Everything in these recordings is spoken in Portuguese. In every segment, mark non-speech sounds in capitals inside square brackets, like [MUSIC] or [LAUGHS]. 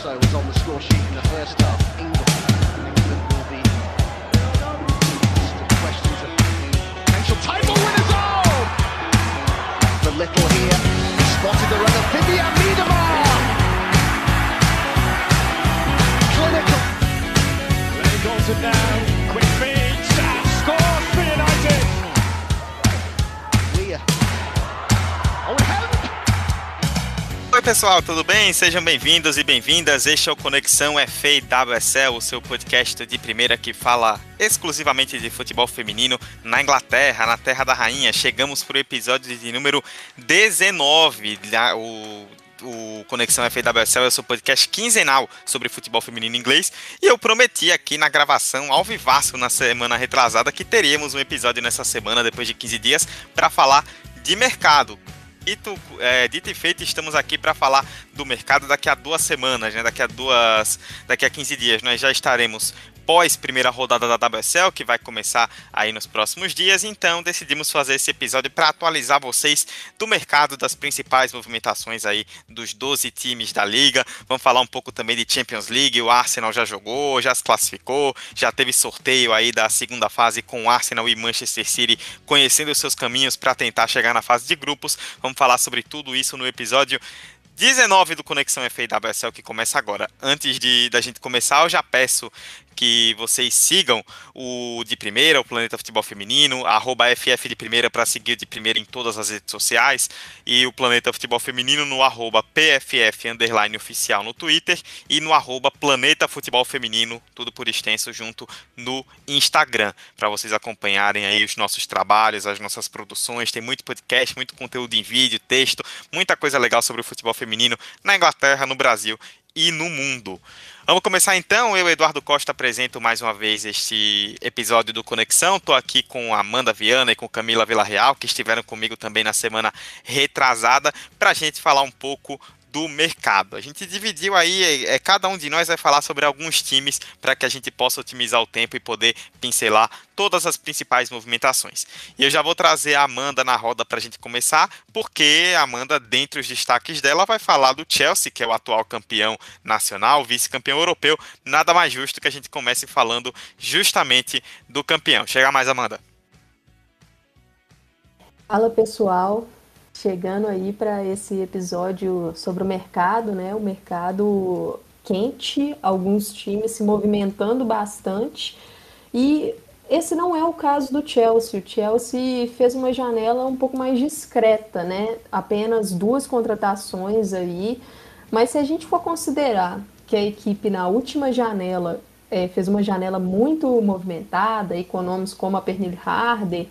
also was on the score sheet in the first half. England, England will be questions of potential title winners. Oh, the little here spotted the run of Vivian Miedemar. Clinical. Ray Goldson now, Oi pessoal, tudo bem? Sejam bem-vindos e bem-vindas. Este é o Conexão FAWSL, o seu podcast de primeira que fala exclusivamente de futebol feminino na Inglaterra, na Terra da Rainha. Chegamos para o episódio de número 19, da- o, o Conexão FAWSL é o seu podcast quinzenal sobre futebol feminino inglês. E eu prometi aqui na gravação ao vivaço na semana retrasada que teríamos um episódio nessa semana, depois de 15 dias, para falar de mercado. Dito, é, dito e feito, estamos aqui para falar do mercado daqui a duas semanas, né? Daqui a duas, daqui a 15 dias, nós já estaremos pós primeira rodada da WSL, que vai começar aí nos próximos dias. Então, decidimos fazer esse episódio para atualizar vocês do mercado, das principais movimentações aí dos 12 times da liga. Vamos falar um pouco também de Champions League. O Arsenal já jogou, já se classificou, já teve sorteio aí da segunda fase com o Arsenal e Manchester City conhecendo os seus caminhos para tentar chegar na fase de grupos. Vamos falar sobre tudo isso no episódio 19 do Conexão FAWSL que começa agora. Antes de da gente começar, eu já peço que vocês sigam o de primeira, o Planeta Futebol Feminino, arroba FF de primeira para seguir de primeira em todas as redes sociais, e o Planeta Futebol Feminino no arroba PFF underline oficial no Twitter e no arroba Planeta Futebol Feminino, tudo por extenso, junto no Instagram, para vocês acompanharem aí os nossos trabalhos, as nossas produções, tem muito podcast, muito conteúdo em vídeo, texto, muita coisa legal sobre o futebol feminino na Inglaterra, no Brasil e no mundo. Vamos começar então. Eu, Eduardo Costa, apresento mais uma vez este episódio do Conexão. Estou aqui com Amanda Viana e com Camila Villarreal, que estiveram comigo também na semana retrasada, para a gente falar um pouco do mercado. A gente dividiu aí, é, cada um de nós vai falar sobre alguns times para que a gente possa otimizar o tempo e poder pincelar todas as principais movimentações. E eu já vou trazer a Amanda na roda para a gente começar, porque a Amanda, dentre os destaques dela, vai falar do Chelsea, que é o atual campeão nacional, vice-campeão europeu. Nada mais justo que a gente comece falando justamente do campeão. Chega mais, Amanda. Fala pessoal, chegando aí para esse episódio sobre o mercado, né? O mercado quente, alguns times se movimentando bastante e esse não é o caso do Chelsea. O Chelsea fez uma janela um pouco mais discreta, né? Apenas duas contratações aí, mas se a gente for considerar que a equipe na última janela eh, fez uma janela muito movimentada, e com nomes como a Pernille Harder,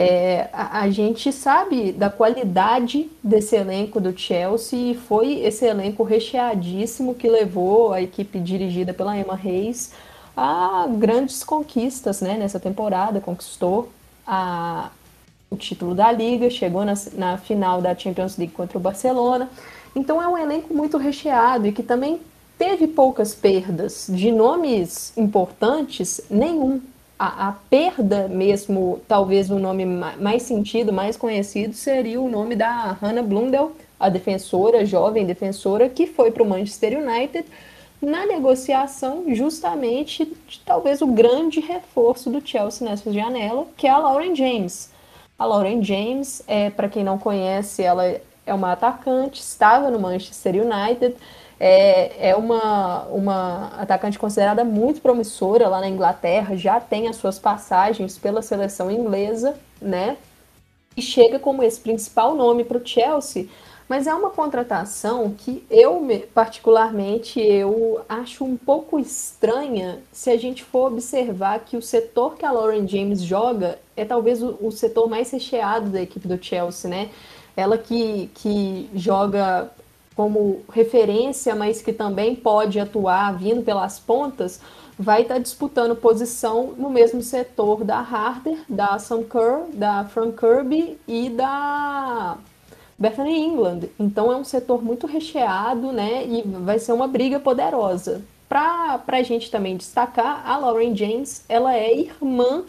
é, a, a gente sabe da qualidade desse elenco do Chelsea e foi esse elenco recheadíssimo que levou a equipe dirigida pela Emma Reis a grandes conquistas né, nessa temporada. Conquistou a, o título da Liga, chegou na, na final da Champions League contra o Barcelona. Então é um elenco muito recheado e que também teve poucas perdas. De nomes importantes, nenhum a, a, perda mesmo, talvez o nome mais sentido, mais conhecido, seria o nome da Hannah Blundell, a defensora, jovem defensora, que foi para o Manchester United na negociação justamente de talvez o grande reforço do Chelsea nessa janela, que é a Lauren James. A Lauren James, é, para quem não conhece, ela é uma atacante, estava no Manchester United, é, é uma, uma atacante considerada muito promissora lá na Inglaterra, já tem as suas passagens pela seleção inglesa, né? E chega como esse principal nome para o Chelsea, mas é uma contratação que eu, particularmente, eu acho um pouco estranha se a gente for observar que o setor que a Lauren James joga é talvez o, o setor mais recheado da equipe do Chelsea, né? Ela que, que joga como referência, mas que também pode atuar vindo pelas pontas, vai estar disputando posição no mesmo setor da Harder, da Sam Kerr, da Frank Kirby e da Bethany England. Então é um setor muito recheado, né? E vai ser uma briga poderosa. Para a gente também destacar, a Lauren James, ela é irmã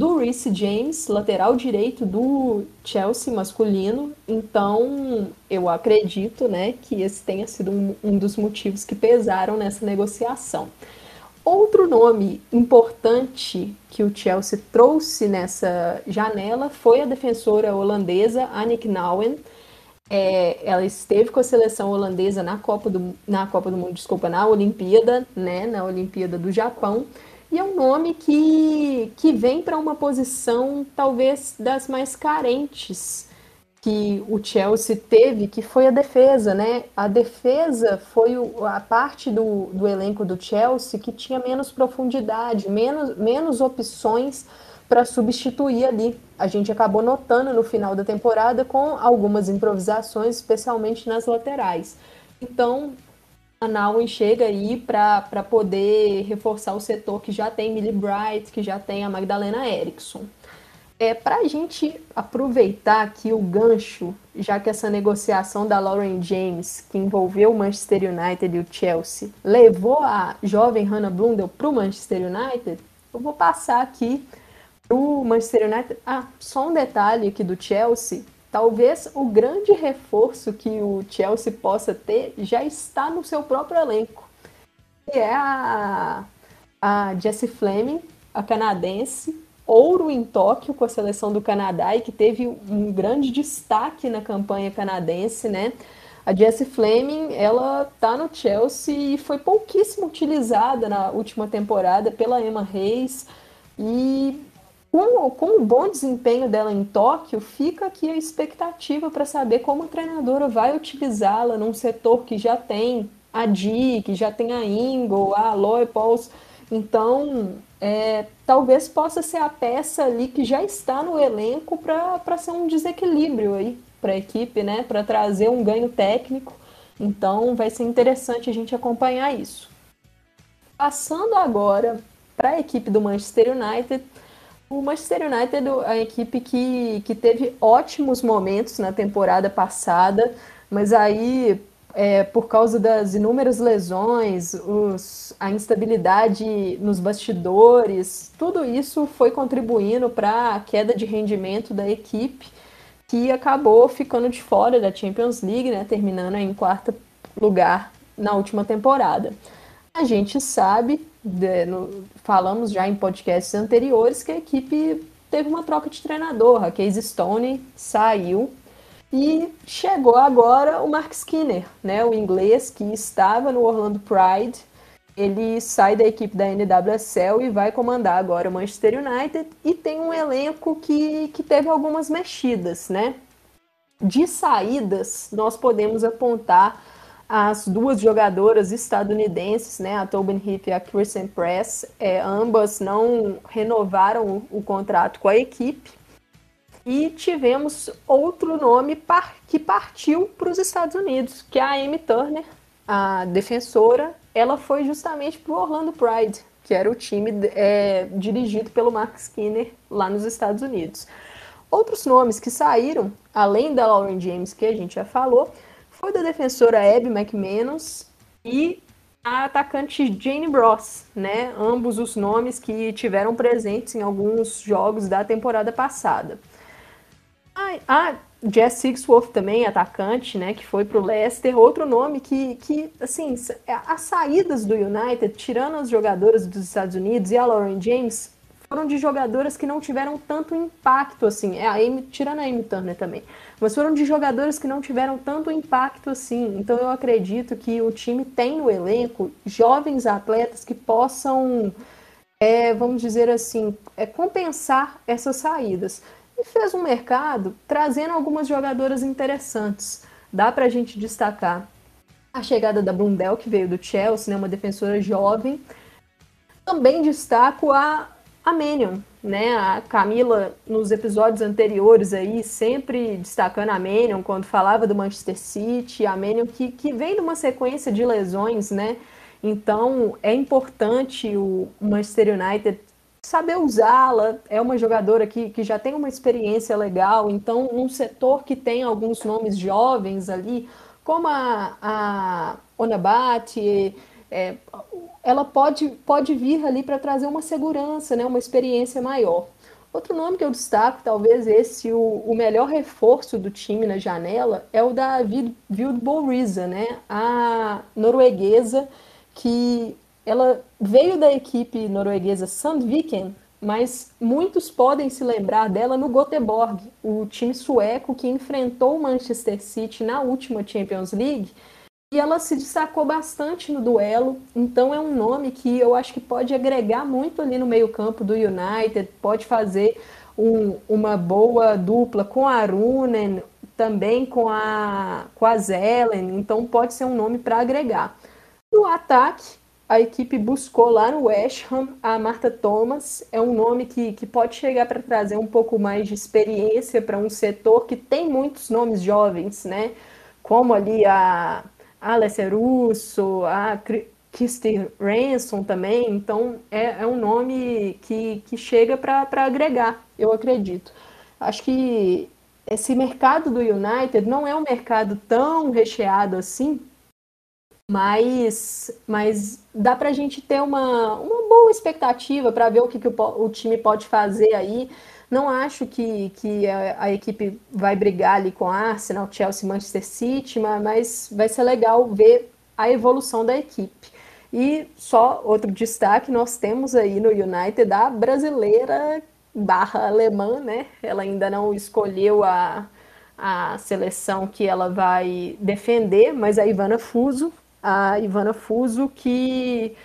do Reece James, lateral direito do Chelsea masculino. Então, eu acredito né, que esse tenha sido um, um dos motivos que pesaram nessa negociação. Outro nome importante que o Chelsea trouxe nessa janela foi a defensora holandesa Annick Nouwen. É, ela esteve com a seleção holandesa na Copa do, na Copa do Mundo, desculpa, na Olimpíada, né, na Olimpíada do Japão. E é um nome que, que vem para uma posição talvez das mais carentes que o Chelsea teve, que foi a defesa, né? A defesa foi o, a parte do, do elenco do Chelsea que tinha menos profundidade, menos, menos opções para substituir ali. A gente acabou notando no final da temporada com algumas improvisações, especialmente nas laterais. Então, a Nauen chega aí para poder reforçar o setor que já tem Millie Bright, que já tem a Magdalena Eriksson. É, para a gente aproveitar aqui o gancho, já que essa negociação da Lauren James, que envolveu o Manchester United e o Chelsea, levou a jovem Hannah Blundell para o Manchester United, eu vou passar aqui o Manchester United. Ah, só um detalhe aqui do Chelsea. Talvez o grande reforço que o Chelsea possa ter já está no seu próprio elenco, que é a, a Jessie Fleming, a canadense, ouro em Tóquio com a seleção do Canadá e que teve um grande destaque na campanha canadense, né? A Jessie Fleming, ela tá no Chelsea e foi pouquíssimo utilizada na última temporada pela Emma Reis e com, com o bom desempenho dela em Tóquio, fica aqui a expectativa para saber como a treinadora vai utilizá-la num setor que já tem a Di, que já tem a Ingo, a Aloy Pauls. Então, é, talvez possa ser a peça ali que já está no elenco para ser um desequilíbrio aí para a equipe, né? Para trazer um ganho técnico. Então, vai ser interessante a gente acompanhar isso. Passando agora para a equipe do Manchester United, o Manchester United é a equipe que, que teve ótimos momentos na temporada passada, mas aí, é, por causa das inúmeras lesões, os, a instabilidade nos bastidores, tudo isso foi contribuindo para a queda de rendimento da equipe, que acabou ficando de fora da Champions League, né, terminando em quarto lugar na última temporada. A gente sabe de, no, falamos já em podcasts anteriores que a equipe teve uma troca de treinador. A Casey Stone saiu e chegou agora o Mark Skinner, né, o inglês que estava no Orlando Pride. Ele sai da equipe da NWSL e vai comandar agora o Manchester United e tem um elenco que, que teve algumas mexidas, né? De saídas, nós podemos apontar as duas jogadoras estadunidenses, né, a Tobin Heath e a Kristen Press, é, ambas não renovaram o, o, contrato com a equipe. E tivemos outro nome par que partiu para os Estados Unidos, que é a Amy Turner, a defensora. Ela foi justamente para o Orlando Pride, que era o time é, dirigido pelo Mark Skinner lá nos Estados Unidos. Outros nomes que saíram, além da Lauren James, que a gente já falou, foi da defensora Abby McManus e a atacante Jane Bross, né? Ambos os nomes que tiveram presentes em alguns jogos da temporada passada. A, a Jess Sixworth também, atacante, né? Que foi para o Leicester. Outro nome que, que, assim, as saídas do United, tirando as jogadoras dos Estados Unidos e a Lauren James, foram de jogadoras que não tiveram tanto impacto assim. É a Amy, tirando a Amy Turner também. Mas foram de jogadores que não tiveram tanto impacto assim. Então eu acredito que o time tem no elenco jovens atletas que possam, é, vamos dizer assim, é, compensar essas saídas. E fez um mercado trazendo algumas jogadoras interessantes. Dá para a gente destacar a chegada da Blundell, que veio do Chelsea, né, uma defensora jovem. Também destaco a a Manion, né? A Camila, nos episódios anteriores aí, sempre destacando a Manion quando falava do Manchester City, a Manion que, que vem de uma sequência de lesões, né? Então é importante o Manchester United saber usá-la. É uma jogadora que, que já tem uma experiência legal, então num setor que tem alguns nomes jovens ali, como a, a Onabate, é, ela pode, pode vir ali para trazer uma segurança, né, uma experiência maior. Outro nome que eu destaco, talvez esse o, o melhor reforço do time na janela, é o da Vildborisa, né? A norueguesa que ela veio da equipe norueguesa Sandviken, mas muitos podem se lembrar dela no Göteborg, o time sueco que enfrentou o Manchester City na última Champions League e ela se destacou bastante no duelo, então é um nome que eu acho que pode agregar muito ali no meio-campo do United, pode fazer um, uma boa dupla com a Runen, também com a, com a Zelen, então pode ser um nome para agregar. No ataque, a equipe buscou lá no West Ham a Marta Thomas, é um nome que, que pode chegar para trazer um pouco mais de experiência para um setor que tem muitos nomes jovens, né? Como ali a Alessia Russo, a Kirsty Ransom também, então é, é um nome que, que chega para agregar, eu acredito. Acho que esse mercado do United não é um mercado tão recheado assim, mas, mas dá para a gente ter uma, uma boa expectativa para ver o que, que o, o time pode fazer aí. Não acho que, que a, a, equipe vai brigar ali com Arsenal, Chelsea, Manchester City, mas vai ser legal ver a evolução da equipe. E só outro destaque, nós temos aí no United a brasileira barra alemã, né? Ela ainda não escolheu a, a seleção que ela vai defender, mas a Ivana Fuso, a Ivana Fuso que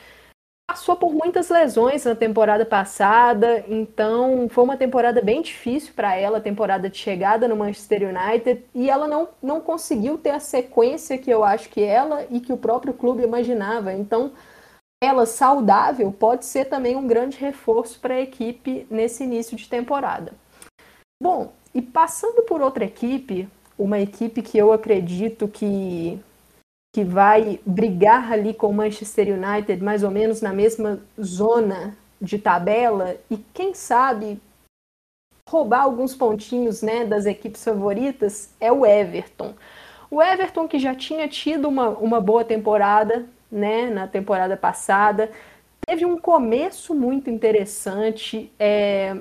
passou por muitas lesões na temporada passada, então foi uma temporada bem difícil para ela, temporada de chegada no Manchester United, e ela não, não conseguiu ter a sequência que eu acho que ela e que o próprio clube imaginava. Então, ela saudável pode ser também um grande reforço para a equipe nesse início de temporada. Bom, e passando por outra equipe, uma equipe que eu acredito que que vai brigar ali com o Manchester United mais ou menos na mesma zona de tabela e quem sabe roubar alguns pontinhos né, das equipes favoritas é o Everton. O Everton que já tinha tido uma, uma boa temporada né, na temporada passada, teve um começo muito interessante, é,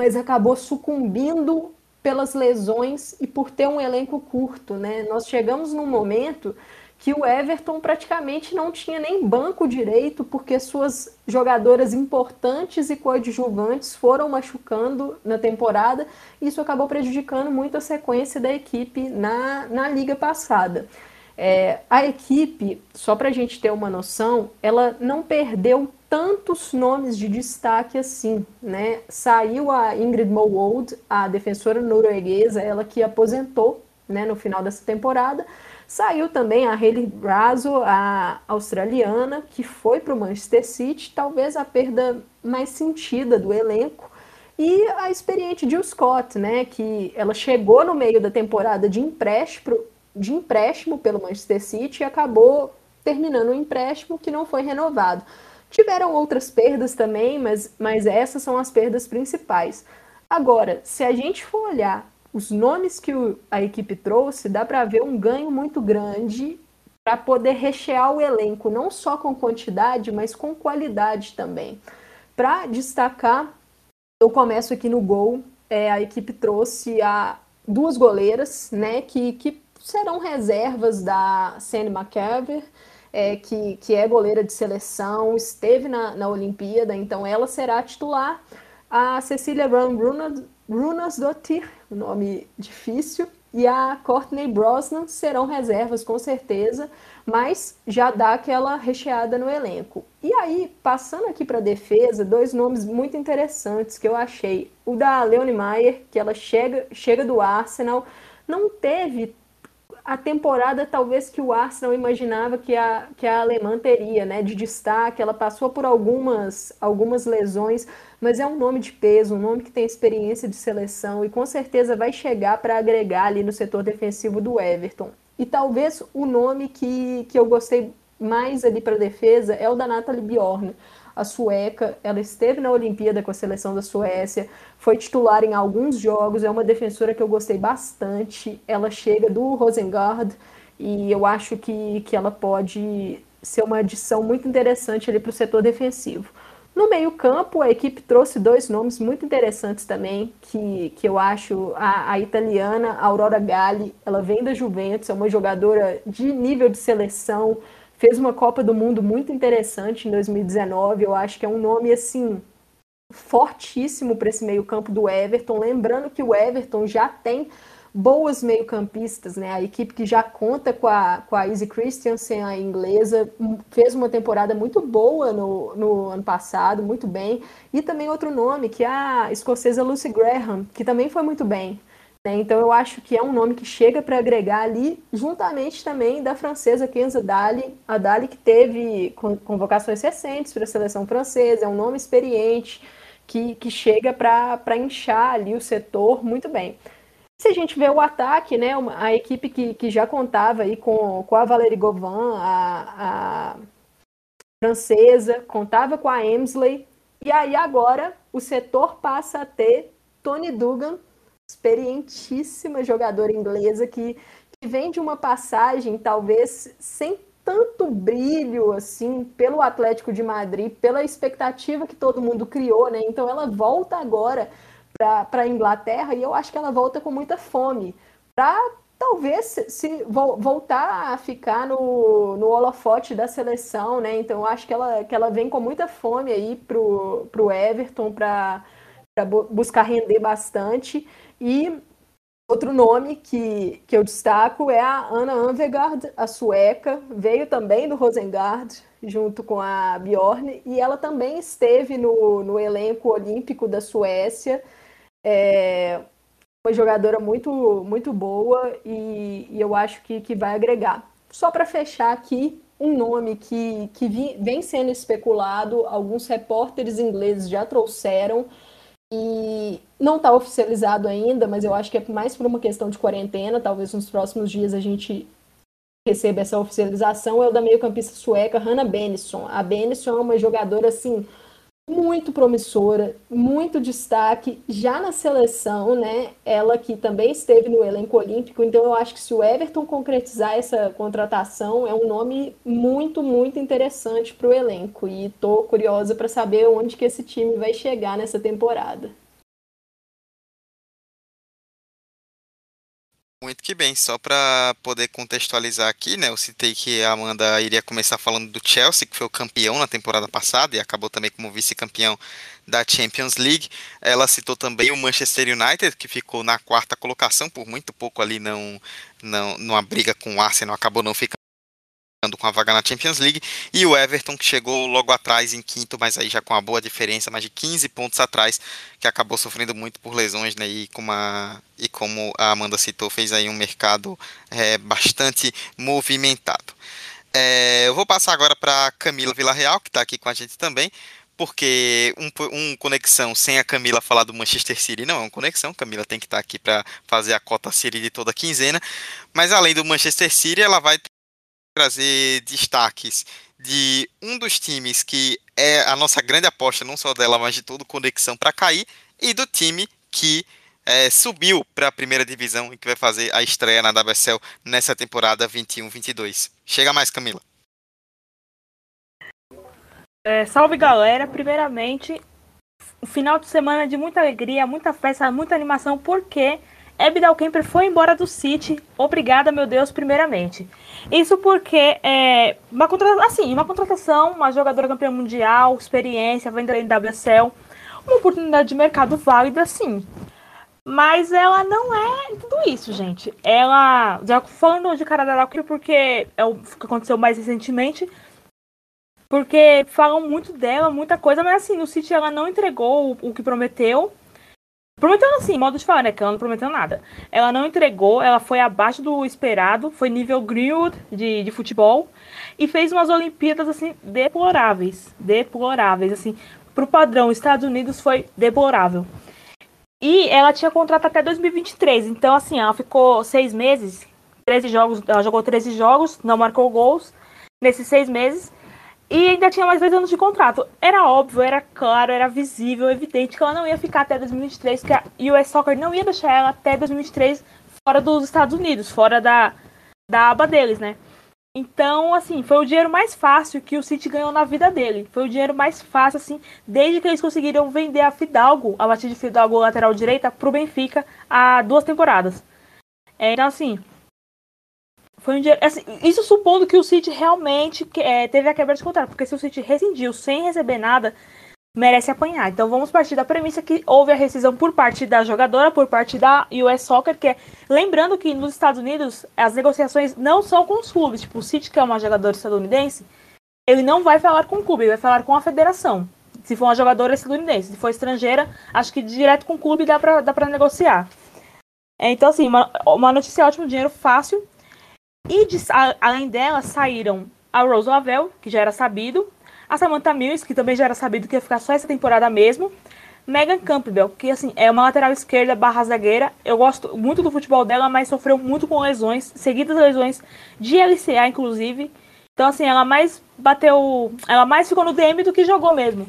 mas acabou sucumbindo pelas lesões e por ter um elenco curto. Né? Nós chegamos num momento que o Everton praticamente não tinha nem banco direito, porque suas jogadoras importantes e coadjuvantes foram machucando na temporada, e isso acabou prejudicando muito a sequência da equipe na, na liga passada. É, a equipe, só para a gente ter uma noção, ela não perdeu tantos nomes de destaque assim, né? Saiu a Ingrid Mowold, a defensora norueguesa, ela que aposentou né, no final dessa temporada, Saiu também a Hayley Brazo, a australiana, que foi para o Manchester City, talvez a perda mais sentida do elenco. E a experiente Jill Scott, né, que ela chegou no meio da temporada de empréstimo, de empréstimo pelo Manchester City e acabou terminando o um empréstimo que não foi renovado. Tiveram outras perdas também, mas, mas essas são as perdas principais. Agora, se a gente for olhar os nomes que a equipe trouxe, dá para ver um ganho muito grande para poder rechear o elenco, não só com quantidade, mas com qualidade também. Para destacar, eu começo aqui no gol. É, a equipe trouxe a duas goleiras, né, que, que serão reservas da Sandy McCaver, é, que, que é goleira de seleção, esteve na, na Olimpíada, então ela será titular. A Cecília Van Runasdottir, um nome difícil, e a Courtney Brosnan serão reservas com certeza, mas já dá aquela recheada no elenco. E aí, passando aqui para a defesa, dois nomes muito interessantes que eu achei. O da Leone Maier, que ela chega, chega do Arsenal, não teve a temporada talvez que o Arsenal imaginava que a, que a alemã teria, né, de destaque, ela passou por algumas, algumas lesões, mas é um nome de peso, um nome que tem experiência de seleção e com certeza vai chegar para agregar ali no setor defensivo do Everton. E talvez o nome que, que eu gostei mais ali para defesa é o da Natalie Bjorn a sueca, ela esteve na Olimpíada com a seleção da Suécia, foi titular em alguns jogos, é uma defensora que eu gostei bastante. Ela chega do Rosengard e eu acho que, que ela pode ser uma adição muito interessante ali para o setor defensivo. No meio-campo, a equipe trouxe dois nomes muito interessantes também, que, que eu acho a, a, italiana Aurora Galli, ela vem da Juventus, é uma jogadora de nível de seleção, fez uma Copa do Mundo muito interessante em 2019. Eu acho que é um nome assim fortíssimo para esse meio-campo do Everton. Lembrando que o Everton já tem boas meio-campistas, né? A equipe que já conta com a, com a Izzy Christiansen, a inglesa, fez uma temporada muito boa no, no ano passado, muito bem. E também outro nome, que é a escocesa Lucy Graham, que também foi muito bem. Né? Então eu acho que é um nome que chega para agregar ali, juntamente também da francesa Kenza Dali, a Dali que teve convocações recentes para a seleção francesa, é um nome experiente, que, que chega para inchar ali o setor muito bem. Se a gente vê o ataque, né, a equipe que, que já contava aí com, com a Valérie Gauvin, a, a francesa, contava com a Emsley, e aí agora o setor passa a ter Tony Dugan, experientíssima jogadora inglesa que, que vem de uma passagem talvez sem tanto brilho assim pelo Atlético de Madrid, pela expectativa que todo mundo criou, né? Então ela volta agora para a Inglaterra e eu acho que ela volta com muita fome para talvez se voltar a ficar no, no holofote da seleção, né? Então eu acho que ela, que ela vem com muita fome aí pro, pro Everton para buscar render bastante e Outro nome que, que eu destaco é a Anna Anvegard, a sueca, veio também do Rosengard, junto com a Bjorn, e ela também esteve no, no elenco olímpico da Suécia. É uma jogadora muito, muito boa e, e eu acho que, que vai agregar. Só para fechar aqui, um nome que, que vem sendo especulado, alguns repórteres ingleses já trouxeram, e não está oficializado ainda, mas eu acho que é mais por uma questão de quarentena. Talvez nos próximos dias a gente receba essa oficialização. É o da meio-campista sueca Hannah Benison. A Benison é uma jogadora assim muito promissora, muito destaque já na seleção, né? Ela que também esteve no elenco olímpico, então eu acho que se o Everton concretizar essa contratação, é um nome muito, muito interessante para o elenco e tô curiosa para saber onde que esse time vai chegar nessa temporada. Muito que bem, só para poder contextualizar aqui, né? Eu citei que a Amanda iria começar falando do Chelsea, que foi o campeão na temporada passada e acabou também como vice-campeão da Champions League. Ela citou também o Manchester United, que ficou na quarta colocação, por muito pouco ali não, não numa briga com o Arsenal, acabou não ficando com a vaga na Champions League, e o Everton que chegou logo atrás em quinto, mas aí já com uma boa diferença, mais de 15 pontos atrás, que acabou sofrendo muito por lesões, né, e, e como a Amanda citou, fez aí um mercado é, bastante movimentado. É, eu vou passar agora para Camila Villarreal, que está aqui com a gente também, porque um, um, conexão sem a Camila falar do Manchester City não é uma conexão. Camila tem que estar tá aqui para fazer a cota City de toda quinzena. Mas além do Manchester City, ela vai trazer destaques de um dos times que é a nossa grande aposta, não só dela, mas de todo conexão para cair, e do time que é, subiu para a primeira divisão e que vai fazer a estreia na WSL nessa temporada 21-22. Chega mais, Camila. É, salve galera, primeiramente, um final de semana de muita alegria, muita festa, muita animação, porque Abdal Kemper foi embora do City. Obrigada, meu Deus, primeiramente. Isso porque é uma contratação, assim, uma contratação, uma jogadora campeã mundial, experiência, vem da NWSL, uma oportunidade de mercado válida, sim. Mas ela não é tudo isso, gente. Ela, já falando de cara da porque é o que aconteceu mais recentemente, porque falam muito dela, muita coisa, mas assim, no City ela não entregou o que prometeu. Prometeu assim, modo de falar, né? Que ela não prometeu nada. Ela não entregou, ela foi abaixo do esperado, foi nível Greenwood de, de futebol. E fez umas Olimpíadas, assim, deploráveis. Deploráveis, assim. Pro padrão Estados Unidos foi deplorável. E ela tinha contrato até 2023. Então, assim, ela ficou seis meses, 13 jogos, ela jogou 13 jogos, não marcou gols nesses seis meses. E ainda tinha mais dois anos de contrato. Era óbvio, era claro, era visível, evidente que ela não ia ficar até 2023, que a US Soccer não ia deixar ela até 2023 fora dos Estados Unidos, fora da, da aba deles, né? Então, assim, foi o dinheiro mais fácil que o City ganhou na vida dele. Foi o dinheiro mais fácil, assim, desde que eles conseguiram vender a Fidalgo, a batida de Fidalgo lateral direita, pro Benfica há duas temporadas. É, então, assim, foi um dinheiro. Assim, isso supondo que o City realmente é, teve a quebra de contrato, porque se o City rescindiu sem receber nada, merece apanhar. Então vamos partir da premissa que houve a rescisão por parte da jogadora, por parte da US Soccer, que é lembrando que nos Estados Unidos as negociações não são com os clubes, tipo o City que é uma jogadora estadunidense, ele não vai falar com o clube, ele vai falar com a federação. Se for uma jogadora estadunidense, se for estrangeira, acho que direto com o clube dá pra, dá pra negociar. É, então, assim, uma, uma notícia ótima, dinheiro fácil. E de, a, além dela, saíram a Rose Lavelle, que já era sabido, a Samantha Mills, que também já era sabido que ia ficar só essa temporada mesmo. Megan Campbell, que assim, é uma lateral esquerda barra zagueira. Eu gosto muito do futebol dela, mas sofreu muito com lesões, seguidas lesões de LCA, inclusive. Então, assim, ela mais bateu. Ela mais ficou no DM do que jogou mesmo.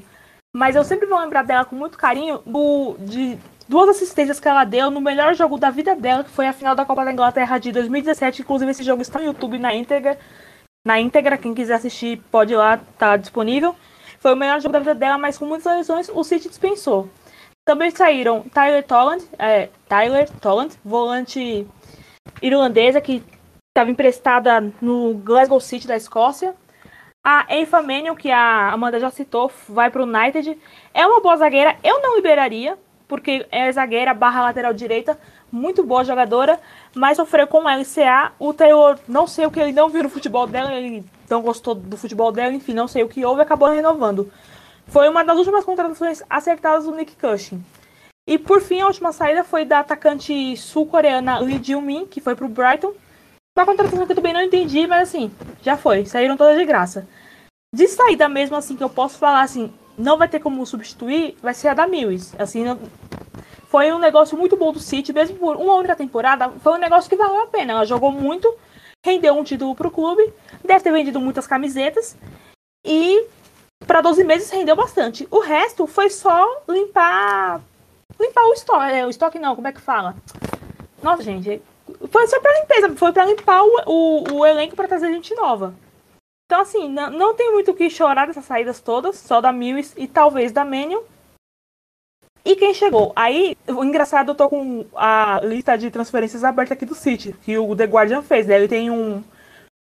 Mas eu sempre vou lembrar dela com muito carinho do, de duas assistências que ela deu no melhor jogo da vida dela, que foi a final da Copa da Inglaterra de 2017. Inclusive, esse jogo está no YouTube na íntegra na íntegra. Quem quiser assistir pode ir lá, tá disponível. Foi o melhor jogo da vida dela, mas com muitas lesões o City dispensou. Também saíram Tyler Tolland, é, Tyler Tolland, volante irlandesa que estava emprestada no Glasgow City da Escócia. A Eva Mannion, que a Amanda já citou, vai para o United. É uma boa zagueira, eu não liberaria, porque é zagueira barra lateral direita, muito boa jogadora, mas sofreu com o LCA. O Taylor, não sei o que ele não viu no futebol dela, ele não gostou do futebol dela, enfim, não sei o que houve, acabou renovando. Foi uma das últimas contratações acertadas do Nick Cushing. E por fim, a última saída foi da atacante sul-coreana Lee Ji-min, que foi pro Brighton. Uma contratação que eu também não entendi, mas assim, já foi, saíram todas de graça. De saída mesmo, assim, que eu posso falar assim, não vai ter como substituir, vai ser a da Mills. Assim, não, foi um negócio muito bom do City, mesmo por uma única temporada, foi um negócio que valeu a pena. Ela jogou muito, rendeu um título para o clube, deve ter vendido muitas camisetas e para 12 meses rendeu bastante. O resto foi só limpar limpar o estoque, é, o estoque não, como é que fala? Nossa, gente, foi só para limpeza, foi para limpar o, o, o elenco para trazer gente nova. Então, assim, não, não tem muito o que chorar dessas saídas todas, só da Mills e talvez da Manion. E quem chegou? Aí, o engraçado, eu tô com a lista de transferências aberta aqui do City, que o The Guardian fez. Né? Ele tem um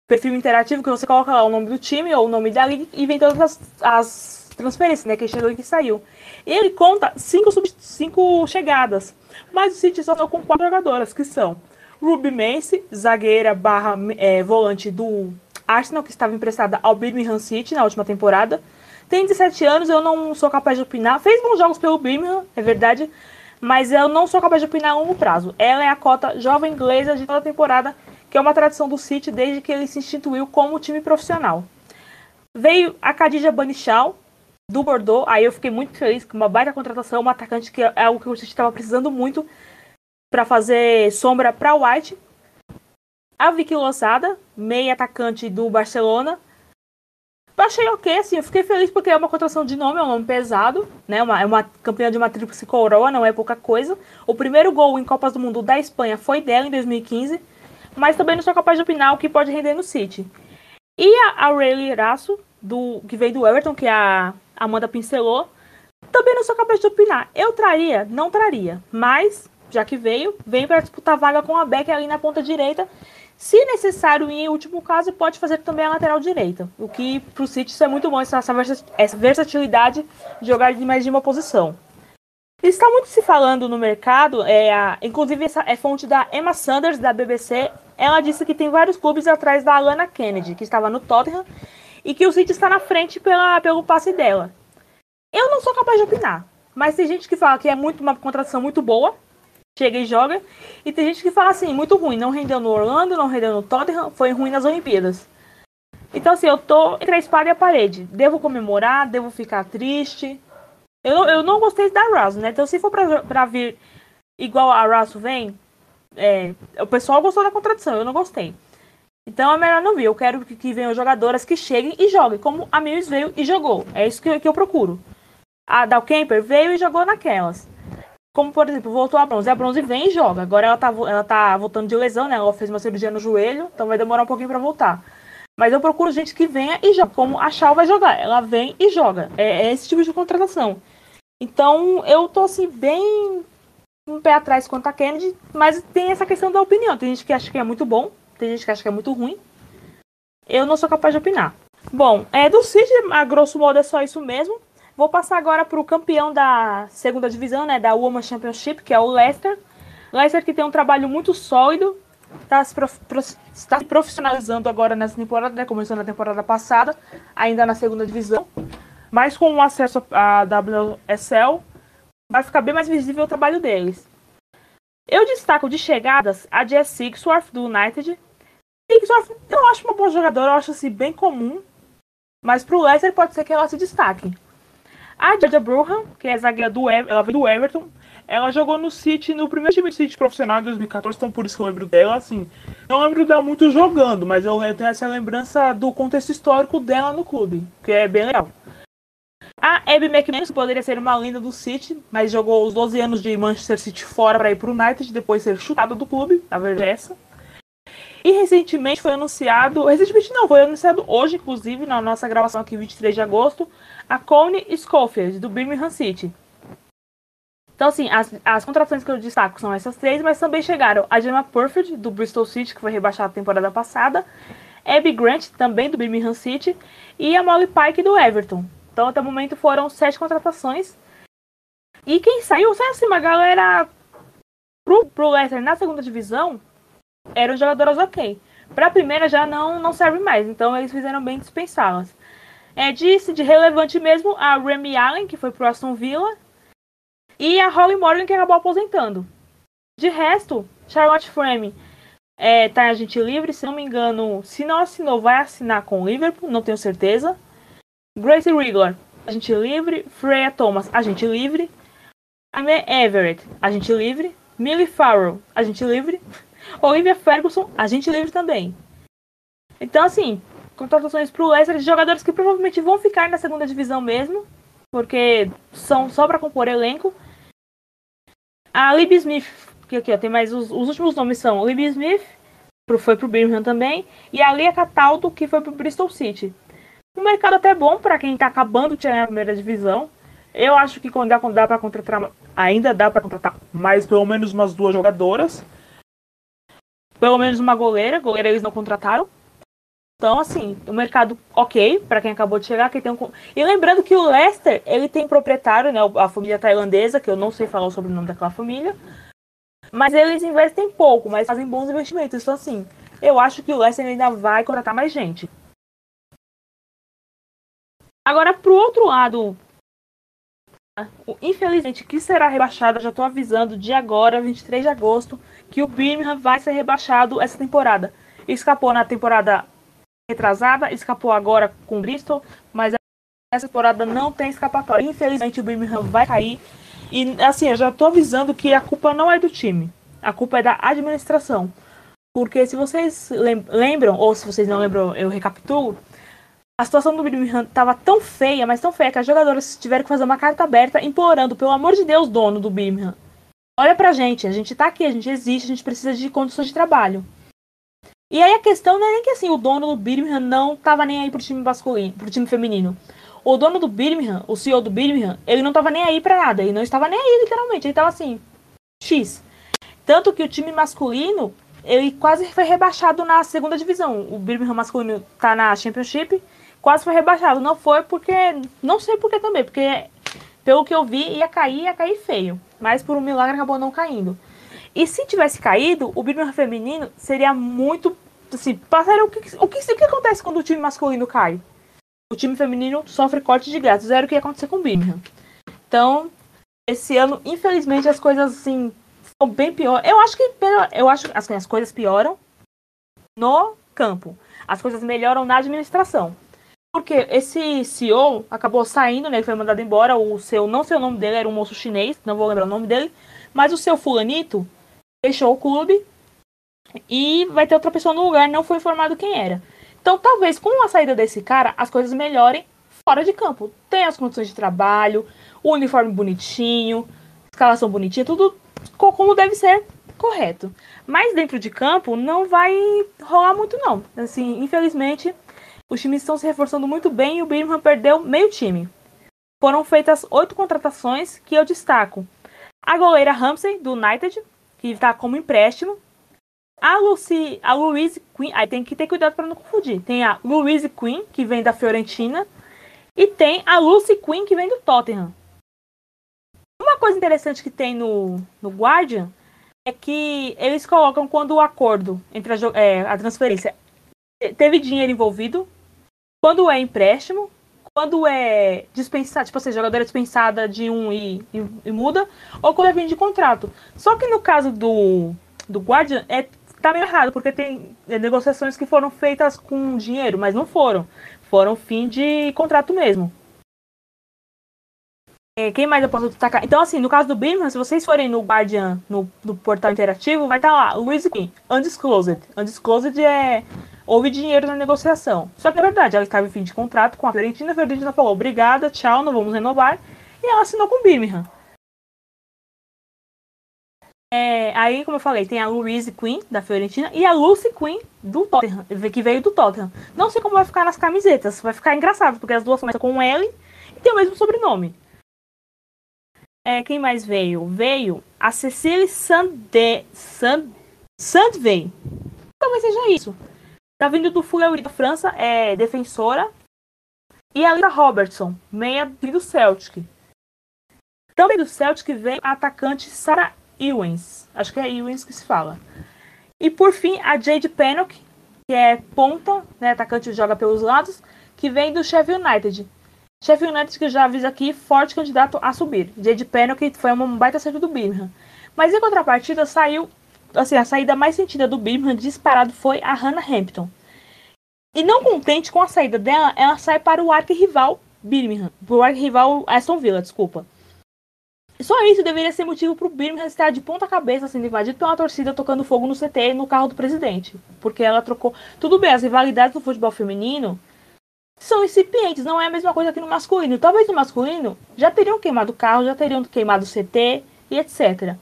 perfil interativo que você coloca lá o nome do time ou o nome da liga e vem todas as, as transferências, né? Quem chegou e quem saiu. E ele conta cinco, cinco chegadas. Mas o City só com quatro jogadoras, que são Ruby Mace, zagueira barra é, volante do Arsenal, que estava emprestada ao Birmingham City na última temporada. Tem 17 anos, eu não sou capaz de opinar. Fez bons jogos pelo Birmingham, é verdade. Mas eu não sou capaz de opinar a longo prazo. Ela é a cota jovem inglesa de toda a temporada, que é uma tradição do City desde que ele se instituiu como time profissional. Veio a Khadija Banichal, do Bordeaux. Aí eu fiquei muito feliz com uma baita contratação, uma atacante que é algo que o City estava precisando muito para fazer sombra para White. A Vicky Losada, meia atacante do Barcelona, eu achei ok, assim, eu fiquei feliz porque é uma contratação de nome, é um nome pesado, né? Uma, é uma campeã de uma tríplice coroa, não é pouca coisa. O primeiro gol em Copas do Mundo da Espanha foi dela em 2015, mas também não sou capaz de opinar o que pode render no City. E a Aureli Raço, do, que veio do Everton, que a Amanda pincelou, também não sou capaz de opinar. Eu traria? Não traria, mas já que veio, vem para disputar vaga com a Beck ali na ponta direita se necessário, em último caso, pode fazer também a lateral direita. O que para o City isso é muito bom, essa, essa versatilidade de jogar de mais de uma posição. Está muito se falando no mercado, é a, inclusive essa é fonte da Emma Sanders, da BBC. Ela disse que tem vários clubes atrás da Alana Kennedy, que estava no Tottenham, e que o City está na frente pela, pelo passe dela. Eu não sou capaz de opinar, mas tem gente que fala que é muito uma contratação muito boa, chega e joga. E tem gente que fala assim, muito ruim, não rendeu no Orlando, não rendeu no Tottenham, foi ruim nas Olimpíadas. Então assim, eu tô entre a espada e a parede. Devo comemorar, devo ficar triste. Eu, eu não gostei da Raso, né? Então se for pra, pra vir igual a Raso vem, é, o pessoal gostou da contradição, eu não gostei. Então é melhor não vir. Eu quero que, que venham jogadoras que cheguem e joguem, como a Mills veio e jogou. É isso que, que eu procuro. A Dal Kemper veio e jogou naquelas. Como, por exemplo, voltou a bronze. A bronze vem e joga. Agora ela tá, ela tá voltando de lesão, né? Ela fez uma cirurgia no joelho, então vai demorar um pouquinho para voltar. Mas eu procuro gente que venha e joga, como a Chal vai jogar. Ela vem e joga. É, é esse tipo de contratação. Então, eu tô assim, bem um pé atrás quanto a Kennedy, mas tem essa questão da opinião. Tem gente que acha que é muito bom, tem gente que acha que é muito ruim. Eu não sou capaz de opinar. Bom, é do City, a grosso modo é só isso mesmo. Vou passar agora para o campeão da segunda divisão, né, da Women's Championship, que é o Leicester. Leicester que tem um trabalho muito sólido, está se, prof, tá se profissionalizando agora nessa temporada, né, começou na temporada passada, ainda na segunda divisão. Mas com o acesso à WSL, vai ficar bem mais visível o trabalho deles. Eu destaco de chegadas a Jess Sixworth, do United. Sixworth, eu acho uma boa jogadora, eu acho assim, bem comum. Mas pro Leicester pode ser que ela se destaque. A Georgia Bruham, que é zagueira do Everton, ela do Everton. Ela jogou no City, no primeiro time de City profissional de 2014, então por isso que eu lembro dela, assim. Não lembro dela muito jogando, mas eu tenho essa lembrança do contexto histórico dela no clube, que é bem legal. A Abby McManus poderia ser uma linda do City, mas jogou os 12 anos de Manchester City fora para ir para o United, depois ser chutada do clube, a verdade é essa. E recentemente foi anunciado, recentemente não, foi anunciado hoje, inclusive, na nossa gravação aqui, 23 de agosto, a Connie Schofield, do Birmingham City. Então, assim, as, as contratações que eu destaco são essas três, mas também chegaram a Gemma Perfect, do Bristol City, que foi rebaixada na temporada passada, Abby Grant, também do Birmingham City, e a Molly Pike, do Everton. Então, até o momento foram sete contratações. E quem saiu, saiu assim, uma galera pro, pro Leicester na segunda divisão eram jogadoras ok. Para a primeira já não, não serve mais, então eles fizeram bem dispensá-las. É, disse de relevante mesmo a Remy Allen, que foi pro Aston Villa, e a Holly Morgan, que acabou aposentando. De resto, Charlotte Frame é, tá em agente livre, se não me engano, se não assinou, vai assinar com o Liverpool, não tenho certeza. Grace Rigler, agente livre. Freya Thomas, agente livre. Amy Everett, agente livre. Millie Farrell, agente livre. [LAUGHS] Olivia Ferguson, agente livre também. Então, assim, contratações para o Leicester de jogadores que provavelmente vão ficar na segunda divisão mesmo, porque são só para compor elenco. A Libby Smith, que aqui ó, tem mais os, os últimos nomes são Libby Smith, foi para o Birmingham também, e a Lia Cataldo, que foi para o Bristol City. Um mercado até bom para quem está acabando de chegar na primeira divisão. Eu acho que quando dá, dá para contratar, ainda dá para contratar mais pelo menos umas duas jogadoras. Pelo menos uma goleira. Goleira eles não contrataram. Então, assim, o um mercado ok para quem acabou de chegar. Quem tem um... E lembrando que o Leicester, ele tem proprietário, né, a família tailandesa, que eu não sei falar sobre o nome daquela família. Mas eles investem pouco, mas fazem bons investimentos. Então, assim, eu acho que o Leicester ainda vai contratar mais gente. Agora, pro outro lado, infelizmente, que será rebaixado, já estou avisando de agora, 23 de agosto, que o Birmingham vai ser rebaixado essa temporada. Escapou na temporada retrasada, escapou agora com o Bristol, mas essa temporada não tem escapatória. Infelizmente, o Birmingham vai cair. E assim, eu já estou avisando que a culpa não é do time, a culpa é da administração. Porque se vocês lembram, ou se vocês não lembram, eu recapitulo, a situação do Birmingham estava tão feia, mas tão feia, que as jogadoras tiveram que fazer uma carta aberta implorando, pelo amor de Deus, dono do Birmingham. Olha pra gente, a gente tá aqui, a gente existe, a gente precisa de condições de trabalho. E aí a questão não é nem que assim, o dono do Birmingham não tava nem aí pro time masculino, pro time feminino. O dono do Birmingham, o CEO do Birmingham, ele não tava nem aí pra nada, ele não estava nem aí, literalmente, ele tava assim, X. Tanto que o time masculino, ele quase foi rebaixado na segunda divisão. O Birmingham masculino tá na Championship quase foi rebaixado. Não foi porque. Não sei por que também, porque pelo que eu vi, ia cair, ia cair feio. Mas por um milagre acabou não caindo. E se tivesse caído, o Birmingham feminino seria muito. Assim, passaria o que, o que, o que acontece quando o time masculino cai? O time feminino sofre corte de graça. Zero o que ia acontecer com o Birmingham. Então, esse ano, infelizmente, as coisas assim são bem piores. Eu acho que eu acho assim, as coisas pioram no campo. As coisas melhoram na administração. Porque esse CEO acabou saindo, né? Ele foi mandado embora. O seu, não sei o nome dele, era um moço chinês, não vou lembrar o nome dele. Mas o seu fulanito deixou o clube e vai ter outra pessoa no lugar, não foi informado quem era. Então, talvez com a saída desse cara, as coisas melhorem fora de campo. Tem as condições de trabalho, o uniforme bonitinho, escalação bonitinha, tudo como deve ser correto. Mas dentro de campo não vai rolar muito não. Assim, infelizmente, Os times estão se reforçando muito bem e o Birmingham perdeu meio time. Foram feitas oito contratações que eu destaco. A goleira Ramsey, do United, que está como empréstimo. A, Lucy, a Louise Quinn, aí tem que ter cuidado para não confundir. Tem a Louise Quinn, que vem da Fiorentina. E tem a Lucy Quinn, que vem do Tottenham. Uma coisa interessante que tem no, no Guardian é que eles colocam quando o acordo entre a, é, a transferência teve dinheiro envolvido, quando é empréstimo, quando é dispensada, tipo assim, jogadora dispensada de um e, e, e, muda, ou quando é fim de contrato. Só que no caso do, do Guardian, é, tá meio errado, porque tem é, negociações que foram feitas com dinheiro, mas não foram. Foram fim de contrato mesmo. É, quem mais eu posso destacar? Então, assim, no caso do Birmingham, se vocês forem no Guardian, no, no portal interativo, vai estar tá lá, Luiz Quinn, Undisclosed. Undisclosed é. Houve dinheiro na negociação. Só que é verdade, ela estava em fim de contrato com a Fiorentina, a Fiorentina falou, obrigada, tchau, não vamos renovar. E ela assinou com o Birmingham. É, aí, como eu falei, tem a Louise Quinn, da Fiorentina, e a Lucy Quinn, do Tottenham, que veio do Tottenham. Não sei como vai ficar nas camisetas, vai ficar engraçado, porque as duas começam com L e tem o mesmo sobrenome. É, quem mais veio? Veio a Cecília Sande, Sand, Sandvey. Talvez seja isso. Tá vindo do Fleury da França, é defensora. E a Lita Robertson, meia do Celtic. Também do Celtic veio a atacante Sarah Ewens. Acho que é Ewens que se fala. E por fim, a Jade Pennock, que é ponta, né, atacante joga pelos lados, que vem do Sheffield United. Sheffield United que já avisa aqui, forte candidato a subir. Jade Pennock foi uma baita acerto do Birmingham. Mas em contrapartida, saiu, assim, a saída mais sentida do Birmingham disparado foi a Hannah Hampton. E não contente com a saída dela, ela sai para o arquirrival Birmingham, para o arquirrival Aston Villa, desculpa. Só isso deveria ser motivo para o Birmingham estar de ponta cabeça sendo invadido pela torcida tocando fogo no CT no carro do presidente. Porque ela trocou. Tudo bem, as rivalidades do futebol feminino são incipientes, não é a mesma coisa que no masculino. Talvez no masculino já teriam queimado o carro, já teriam queimado o CT e etc.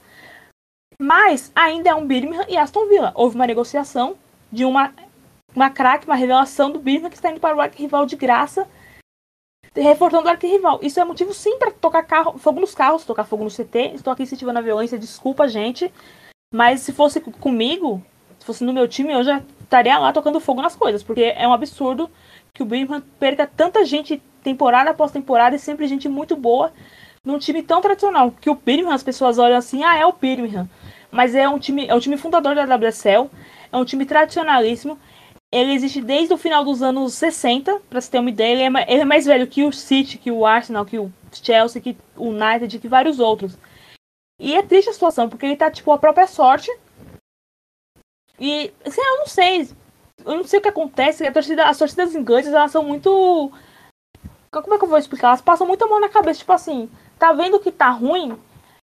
Mas ainda é um Birmingham e Aston Villa. Houve uma negociação de uma, uma craque, uma revelação do Birmingham que está indo para o arquirrival de graça, reforçando o arquirrival. Isso é motivo sim para tocar carro, fogo nos carros, tocar fogo no CT. Estou aqui incentivando a violência, desculpa, gente. Mas se fosse comigo, se fosse no meu time, eu já estaria lá tocando fogo nas coisas, porque é um absurdo que o Birmingham perca tanta gente temporada após temporada e sempre gente muito boa num time tão tradicional. Que o Birmingham, as pessoas olham assim, ah, é o Birmingham. Mas é um time, é o time fundador da WSL, é um time tradicionalíssimo. Ele existe desde o final dos anos 60, para você ter uma ideia. Ele é, ele é mais velho que o City, que o Arsenal, que o Chelsea, que o United, que vários outros. E é triste a situação, porque ele tá, tipo, a própria sorte. E, assim, eu não sei eu não sei o que acontece, torcida, as torcidas inglesas, elas são muito. Como é que eu vou explicar? Elas passam muito a mão na cabeça, tipo assim, tá vendo que tá ruim,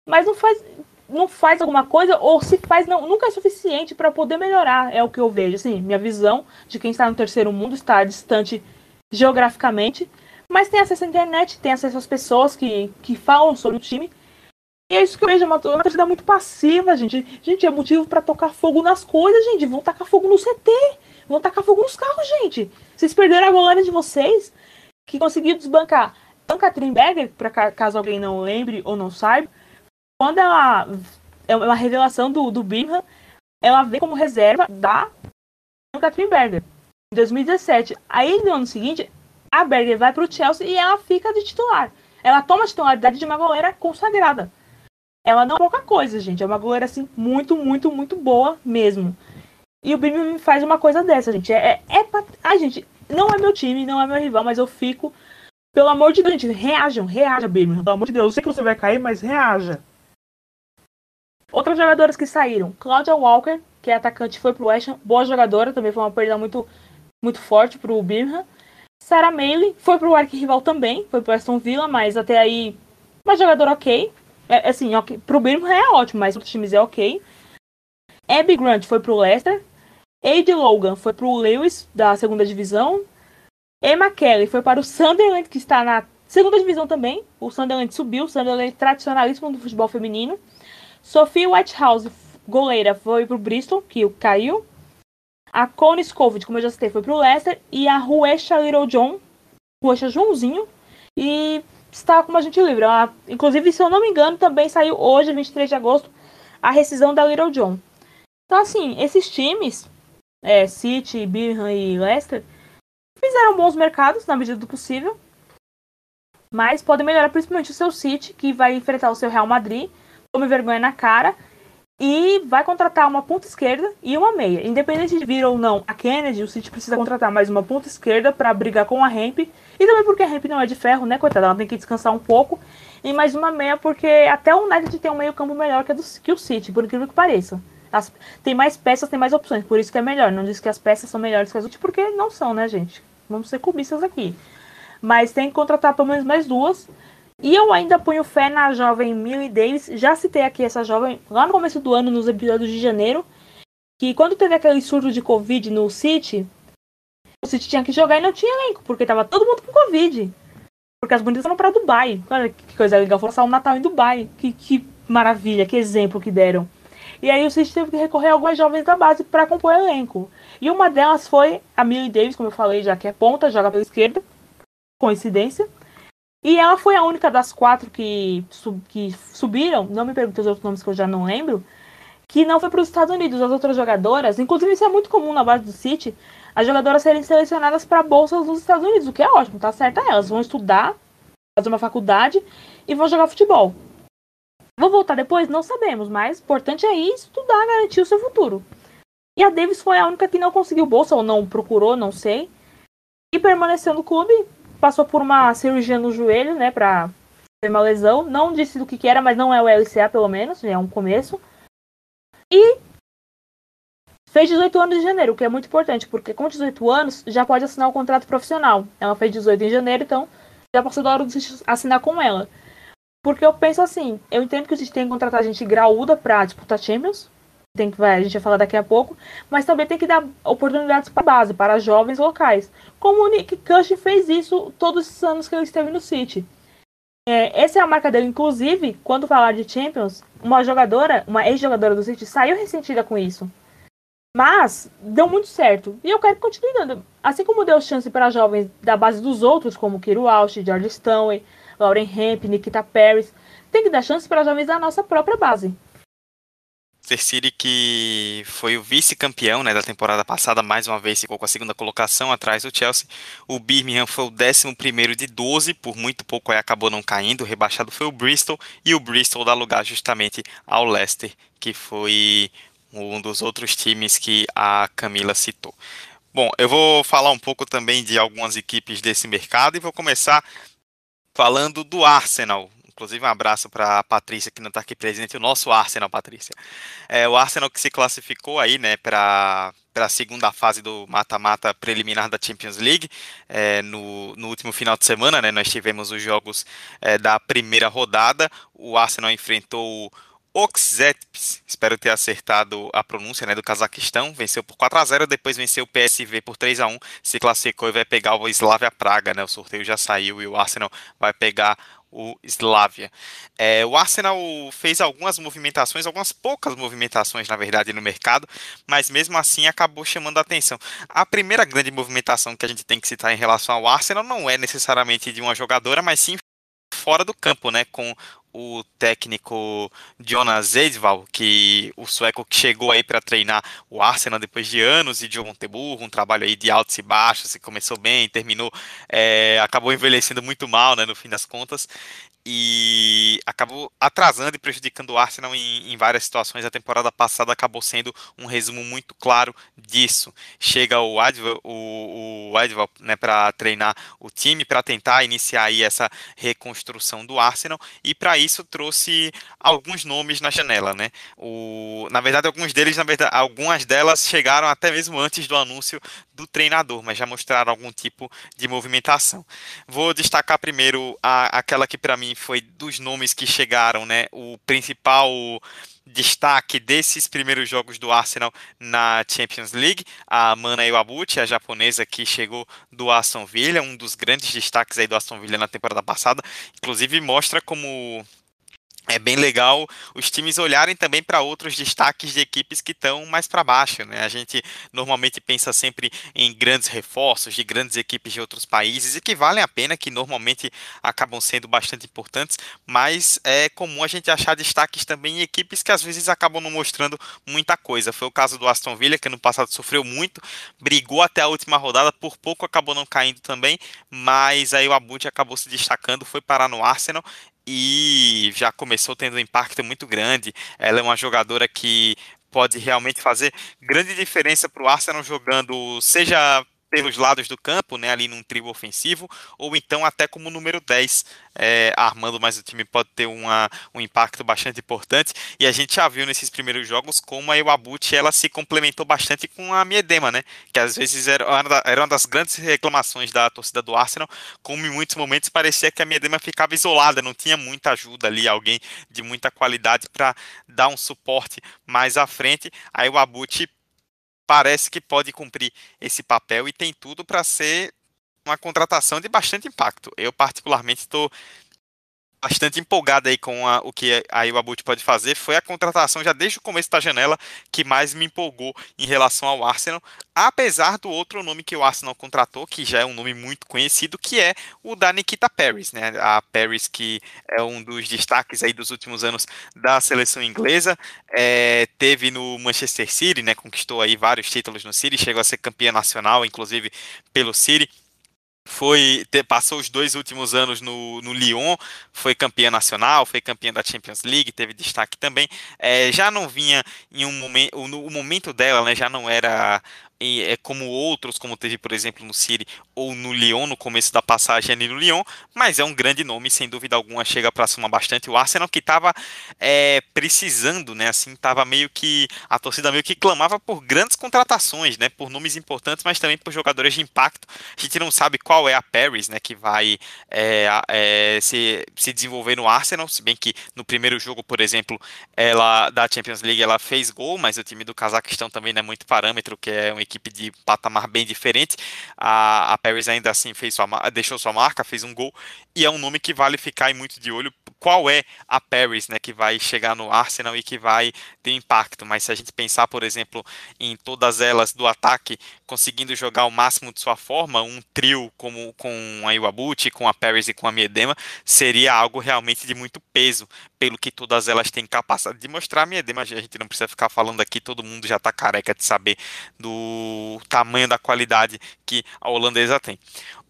mas não faz, não faz alguma coisa, ou se faz, não, nunca é suficiente para poder melhorar. É o que eu vejo, assim, minha visão de quem está no terceiro mundo, está distante geograficamente, mas tem acesso à internet, tem acesso às pessoas que, que falam sobre o time. E é isso que eu vejo, é uma, uma torcida muito passiva, gente. Gente, é motivo para tocar fogo nas coisas, gente. Vão tacar fogo no CT. Vão tacar fogo nos carros, gente. Vocês perderam a goleira de vocês, que conseguiu desbancar. Então, Catherine Berger, pra caso alguém não lembre ou não saiba, quando ela. É uma revelação do, do Birmingham, ela veio como reserva da Catherine Berger, em 2017. Aí, no ano seguinte, a Berger vai pro Chelsea e ela fica de titular. Ela toma a titularidade de uma goleira consagrada. Ela não é pouca coisa, gente. É uma goleira, assim, muito, muito, muito boa mesmo. E o Birmingham faz uma coisa dessa, gente. É, é, é pra... Gente, não é meu time, não é meu rival, mas eu fico. Pelo amor de Deus, gente, reajam, reaja, Birmingham. Pelo amor de Deus, eu sei que você vai cair, mas reaja. Outras jogadoras que saíram. Claudia Walker, que é atacante, foi pro West Ham. Boa jogadora, também foi uma perda muito, muito forte pro Birmingham. Sarah Mailey foi pro arquirrival também, foi pro Aston Villa, mas até aí uma jogadora ok. É, assim, okay. pro Birmingham é ótimo, mas outros times é ok. Abby Grant foi pro Leicester, Ade Logan foi para o Lewis, da segunda divisão. Emma Kelly foi para o Sunderland, que está na segunda divisão também. O Sunderland subiu, o Sunderland tradicionalíssimo do futebol feminino. Sophie Whitehouse, goleira, foi para o Bristol, que caiu. A Connie Scofield, como eu já citei, foi pro Leicester. E a Ruesha Little John, Ruesha Joãozinho, e está como agente livre. Ela, inclusive, se eu não me engano, também saiu hoje, 23 de agosto, a rescisão da Little John. Então, assim, esses times, é, City, Birmingham e Leicester, fizeram bons mercados na medida do possível. Mas podem melhorar principalmente o seu City, que vai enfrentar o seu Real Madrid, tome vergonha na cara, e vai contratar uma ponta esquerda e uma meia. Independente de vir ou não a Kennedy, o City precisa contratar mais uma ponta esquerda para brigar com a Hemp. E também porque a Hemp não é de ferro, né, coitada? Ela tem que descansar um pouco. E mais uma meia porque até o United tem um meio campo melhor que, do, que o City, por incrível que pareça. As, tem mais peças, tem mais opções, por isso que é melhor. Não diz que as peças são melhores que as outras, porque não são, né, gente? Vamos ser cubistas aqui. Mas tem que contratar pelo menos mais duas. E eu ainda ponho fé na jovem Millie Davis. Já citei aqui essa jovem lá no começo do ano, nos episódios de janeiro. Que quando teve aquele surto de Covid no City, o City tinha que jogar e não tinha elenco, porque tava todo mundo com Covid. Porque as bonitas foram pra Dubai. Olha que coisa legal, foram o Natal em Dubai. Que, que maravilha, que exemplo que deram. E aí o City teve que recorrer a algumas jovens da base para compor elenco. E uma delas foi a Millie Davis, como eu falei, já que é ponta, joga pela esquerda. Coincidência. E ela foi a única das quatro que, sub, que subiram, não me perguntem os outros nomes que eu já não lembro, que não foi para os Estados Unidos. As outras jogadoras, inclusive isso é muito comum na base do City, as jogadoras serem selecionadas para bolsas nos Estados Unidos, o que é ótimo, tá certo? Elas vão estudar, fazer uma faculdade e vão jogar futebol. Vão voltar depois? Não sabemos, mas o importante é ir estudar, garantir o seu futuro. E a Davis foi a única que não conseguiu bolsa, ou não procurou, não sei. E permaneceu no clube, passou por uma cirurgia no joelho, né, pra ter uma lesão. Não disse do que, que era, mas não é o LCA, pelo menos, é um começo. E fez 18 anos em janeiro, o que é muito importante, porque com 18 anos já pode assinar o um contrato profissional. Ela fez 18 em janeiro, então já passou da hora de assinar com ela. Porque eu penso assim, eu entendo que a gente tem que contratar gente graúda pra disputar Champions. Tem que, a gente vai falar daqui a pouco, mas também tem que dar oportunidades para base, para jovens locais. Como o Nick Cush fez isso todos os anos que ele esteve no City. É, essa é a marca dele, inclusive, quando falar de Champions, uma jogadora, uma ex-jogadora do City, saiu ressentida com isso. Mas deu muito certo. E eu quero que continue dando. Assim como deu chance para jovens da base dos outros, como Kiro Walsh, George Stanley, Lauren Hemp, Nikita Paris. Tem que dar chance para jovens da nossa própria base. City que foi o vice-campeão né, da temporada passada, mais uma vez ficou com a segunda colocação atrás do Chelsea. O Birmingham foi o 11 de 12, por muito pouco aí acabou não caindo. O rebaixado foi o Bristol e o Bristol dá lugar justamente ao Leicester, que foi um dos outros times que a Camila citou. Bom, eu vou falar um pouco também de algumas equipes desse mercado e vou começar falando do Arsenal. Inclusive, um abraço para a Patrícia, que não está aqui presente, o nosso Arsenal, Patrícia. É, o Arsenal que se classificou aí, né, para a segunda fase do mata-mata preliminar da Champions League. É, no, no último final de semana, né, nós tivemos os jogos é, da primeira rodada. O Arsenal enfrentou o Oxzetps, espero ter acertado a pronúncia né, do Cazaquistão, venceu por 4 a 0 depois venceu o PSV por 3 a 1 se classificou e vai pegar o Slavia Praga, né, o sorteio já saiu e o Arsenal vai pegar o Slavia. É, o Arsenal fez algumas movimentações, algumas poucas movimentações, na verdade, no mercado, mas mesmo assim acabou chamando a atenção. A primeira grande movimentação que a gente tem que citar em relação ao Arsenal não é necessariamente de uma jogadora, mas sim fora do campo, né, com o técnico Jonas Eidval, que o sueco que chegou aí para treinar o Arsenal depois de anos de John Monteburgo, um trabalho aí de altos e baixos, que começou bem, terminou, é, acabou envelhecendo muito mal, né, no fim das contas, e acabou atrasando e prejudicando o Arsenal em, em, várias situações. A temporada passada acabou sendo um resumo muito claro disso. Chega o Adval, o, o Adval né, para treinar o time, para tentar iniciar aí essa reconstrução do Arsenal, e para isso trouxe alguns nomes na janela. Né? O, na verdade, alguns deles, na verdade, algumas delas chegaram até mesmo antes do anúncio do treinador, mas já mostraram algum tipo de movimentação. Vou destacar primeiro a, aquela que para mim foi dos nomes que chegaram, né? O principal destaque desses primeiros jogos do Arsenal na Champions League, a Mana Iwabuchi, a japonesa que chegou do Aston Villa, um dos grandes destaques aí do Aston Villa na temporada passada, inclusive mostra como é bem legal os times olharem também para outros destaques de equipes que estão mais para baixo. Né? A gente normalmente pensa sempre em grandes reforços de grandes equipes de outros países e que valem a pena, que normalmente acabam sendo bastante importantes, mas é comum a gente achar destaques também em equipes que às vezes acabam não mostrando muita coisa. Foi o caso do Aston Villa, que no passado sofreu muito, brigou até a última rodada, por pouco acabou não caindo também, mas aí o Abud acabou se destacando, foi parar no Arsenal e já começou tendo um impacto muito grande. Ela é uma jogadora que pode realmente fazer grande diferença para o Arsenal jogando, seja pelos lados do campo, né, ali num trio ofensivo, ou então até como número 10, é, armando mais o time pode ter uma, um impacto bastante importante, e a gente já viu nesses primeiros jogos como a Iwabuchi, ela se complementou bastante com a Miedema, né, que às vezes era, uma das grandes reclamações da torcida do Arsenal, como em muitos momentos parecia que a Miedema ficava isolada, não tinha muita ajuda ali, alguém de muita qualidade para dar um suporte mais à frente, a Iwabuchi parece que pode cumprir esse papel e tem tudo para ser uma contratação de bastante impacto. Eu, particularmente, estou bastante empolgado aí com a, o que a Iwabut pode fazer. Foi a contratação já desde o começo da janela que mais me empolgou em relação ao Arsenal, apesar do outro nome que o Arsenal contratou, que já é um nome muito conhecido, que é o da Nikita Paris, né? A Paris que é um dos destaques aí dos últimos anos da seleção inglesa, é, teve no Manchester City, né? Conquistou aí vários títulos no City, chegou a ser campeã nacional, inclusive pelo City foi passou os dois últimos anos no, no Lyon, foi campeã nacional, foi campeã da Champions League, teve destaque também. É, já não vinha em um momento, o momento dela, né, já não era é como outros, como teve, por exemplo, no City ou no Lyon, no começo da passagem ali no Lyon, mas é um grande nome, sem dúvida alguma, chega para cima bastante. O Arsenal que estava é, precisando, né, assim, estava meio que, a torcida meio que clamava por grandes contratações, né, por nomes importantes, mas também por jogadores de impacto. A gente não sabe qual é a Paris, né, que vai é, é, se, se desenvolver no Arsenal, se bem que no primeiro jogo, por exemplo, ela da Champions League, ela fez gol, mas o time do Cazaquistão também não é muito parâmetro, que é um equipe de patamar bem diferente. A, a Paris ainda assim fez sua, deixou sua marca, fez um gol, e é um nome que vale ficar muito de olho. Qual é a Paris, né, que vai chegar no Arsenal e que vai ter impacto? Mas se a gente pensar, por exemplo, em todas elas do ataque conseguindo jogar o máximo de sua forma, um trio como com a Iwabuchi, com a Paris e com a Miedema, seria algo realmente de muito peso, pelo que todas elas têm capacidade de mostrar. A Miedema, a gente não precisa ficar falando aqui, todo mundo já está careca de saber do tamanho da qualidade que a holandesa tem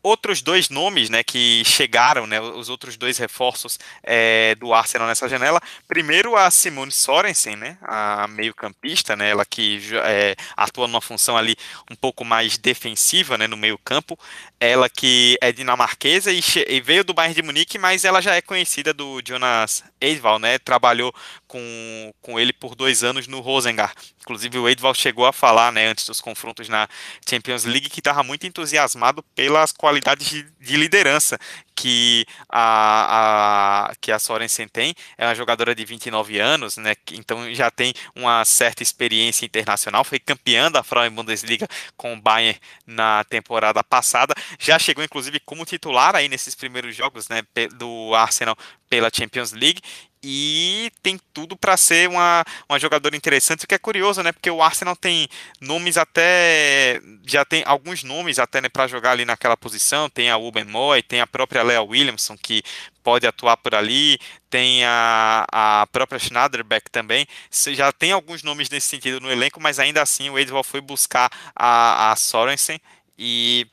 outros dois nomes né, que chegaram, né, os outros dois reforços é, do Arsenal nessa janela. Primeiro a Simone Sorensen, né, a meio-campista, né, ela que é, atua numa função ali um pouco mais defensiva né, no meio-campo. Ela que é dinamarquesa e, e, veio do Bayern de Munique, mas ela já é conhecida do Jonas Eidval, né, trabalhou com, com ele por dois anos no Rosengard. Inclusive o Eidval chegou a falar né, antes dos confrontos na Champions League que estava muito entusiasmado pelas qualidades qualidades de, de liderança que a, a, que a Sorensen tem. É uma jogadora de 29 anos, né? Então já tem uma certa experiência internacional. Foi campeã da Frauen Bundesliga com o Bayern na temporada passada. Já chegou, inclusive, como titular aí nesses primeiros jogos né, do Arsenal pela Champions League e tem tudo para ser uma, uma jogadora interessante, o que é curioso, né? Porque o Arsenal tem nomes até já tem alguns nomes até né, para jogar ali naquela posição, tem a Uben Moy, tem a própria Lea Williamson que pode atuar por ali, tem a, a própria Schneiderbeck também. Já tem alguns nomes nesse sentido no elenco, mas ainda assim o Edwall foi buscar a, a Sorensen e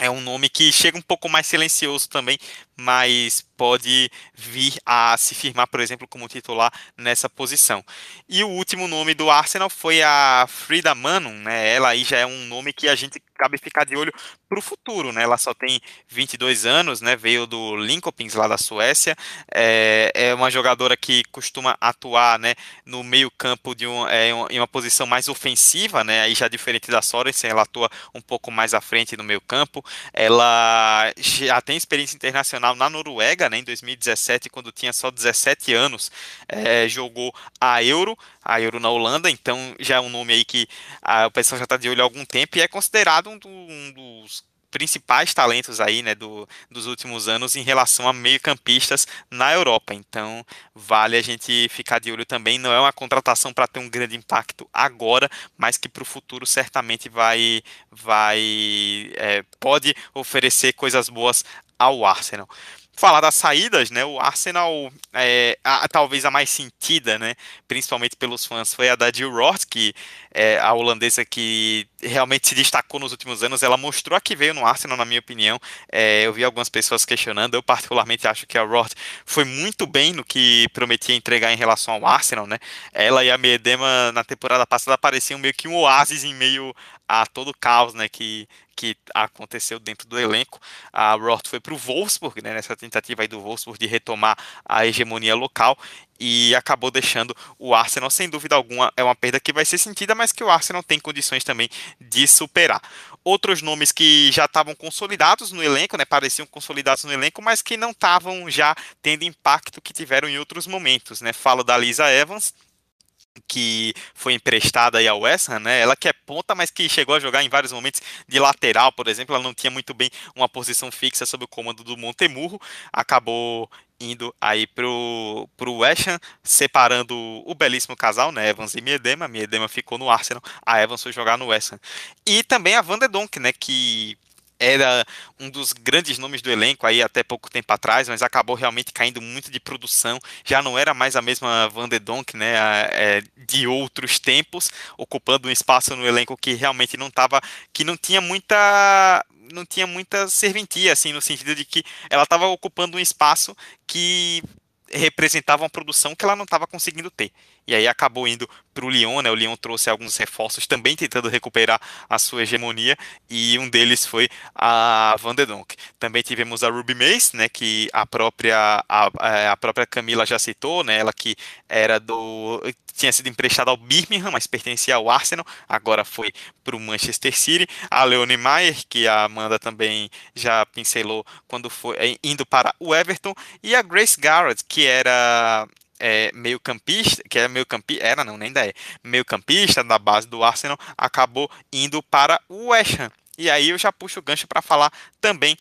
é um nome que chega um pouco mais silencioso também, mas pode vir a se firmar, por exemplo, como titular nessa posição. E o último nome do Arsenal foi a Frida Manon, né? Ela aí já é um nome que a gente cabe ficar de olho para o futuro, né? Ela só tem 22 anos, né? Veio do Linköping lá da Suécia. É, é uma jogadora que costuma atuar, né? No meio campo de um, é, em uma posição mais ofensiva, né? Aí já diferente da Sorensen, ela atua um pouco mais à frente no meio campo. Ela já tem experiência internacional internacional na Noruega, né, em 2017, quando tinha só 17 anos, é, jogou a Euro, a Euro na Holanda, então já é um nome aí que a, o pessoal já está de olho há algum tempo e é considerado um, do, um dos principais talentos aí, né, do, dos últimos anos em relação a meio-campistas na Europa. Então, vale a gente ficar de olho também. Não é uma contratação para ter um grande impacto agora, mas que para o futuro certamente vai, vai é, pode oferecer coisas boas ao Arsenal falar das saídas, né? O Arsenal, é, a, talvez a mais sentida, né? Principalmente pelos fãs, foi a da Jill Roth, que é a holandesa que realmente se destacou nos últimos anos. Ela mostrou a que veio no Arsenal, na minha opinião. É, eu vi algumas pessoas questionando. Eu particularmente acho que a Roth foi muito bem no que prometia entregar em relação ao Arsenal, né? Ela e a Medema na temporada passada pareciam meio que um oásis em meio a todo o caos, né? Que que aconteceu dentro do elenco. A Roth foi para o Wolfsburg, né, nessa tentativa aí do Wolfsburg de retomar a hegemonia local e acabou deixando o Arsenal, sem dúvida alguma, é uma perda que vai ser sentida, mas que o Arsenal tem condições também de superar. Outros nomes que já estavam consolidados no elenco, né, pareciam consolidados no elenco, mas que não estavam já tendo impacto que tiveram em outros momentos, né? Falo da Lisa Evans, que foi emprestada aí ao West Ham, né? Ela que é ponta, mas que chegou a jogar em vários momentos de lateral, por exemplo, ela não tinha muito bem uma posição fixa sob o comando do Montemurro, acabou indo aí pro, pro West Ham, separando o belíssimo casal, né, Evans e Miedema, Miedema ficou no Arsenal, a Evans foi jogar no West Ham. E também a Van de Donk, né, que era um dos grandes nomes do elenco aí até pouco tempo atrás, mas acabou realmente caindo muito de produção. Já não era mais a mesma Van de Donk, né, é, de outros tempos, ocupando um espaço no elenco que realmente não estava, que não tinha muita, não tinha muita serventia, assim, no sentido de que ela estava ocupando um espaço que representava uma produção que ela não estava conseguindo ter. E aí acabou indo para o Lyon, né? O Lyon trouxe alguns reforços também tentando recuperar a sua hegemonia e um deles foi a Van de Donk. Também tivemos a Ruby Mace, né? Que a própria a, a própria Camila já citou, né? Ela que era do tinha sido emprestada ao Birmingham, mas pertencia ao Arsenal, agora foi para o Manchester City. A Leone Maier, que a Amanda também já pincelou quando foi é, indo para o Everton, e a Grace Garrett, que era é, meio campista, que é meio campista, era não, nem daí, meio campista da base do Arsenal, acabou indo para o West Ham. E aí eu já puxo o gancho para falar também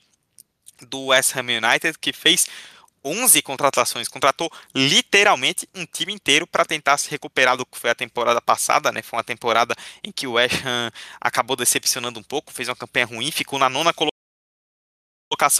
do West Ham United, que fez 11 contratações, contratou literalmente um time inteiro para tentar se recuperar do que foi a temporada passada, né? Foi uma temporada em que o West Ham acabou decepcionando um pouco, fez uma campanha ruim, ficou na nona colocação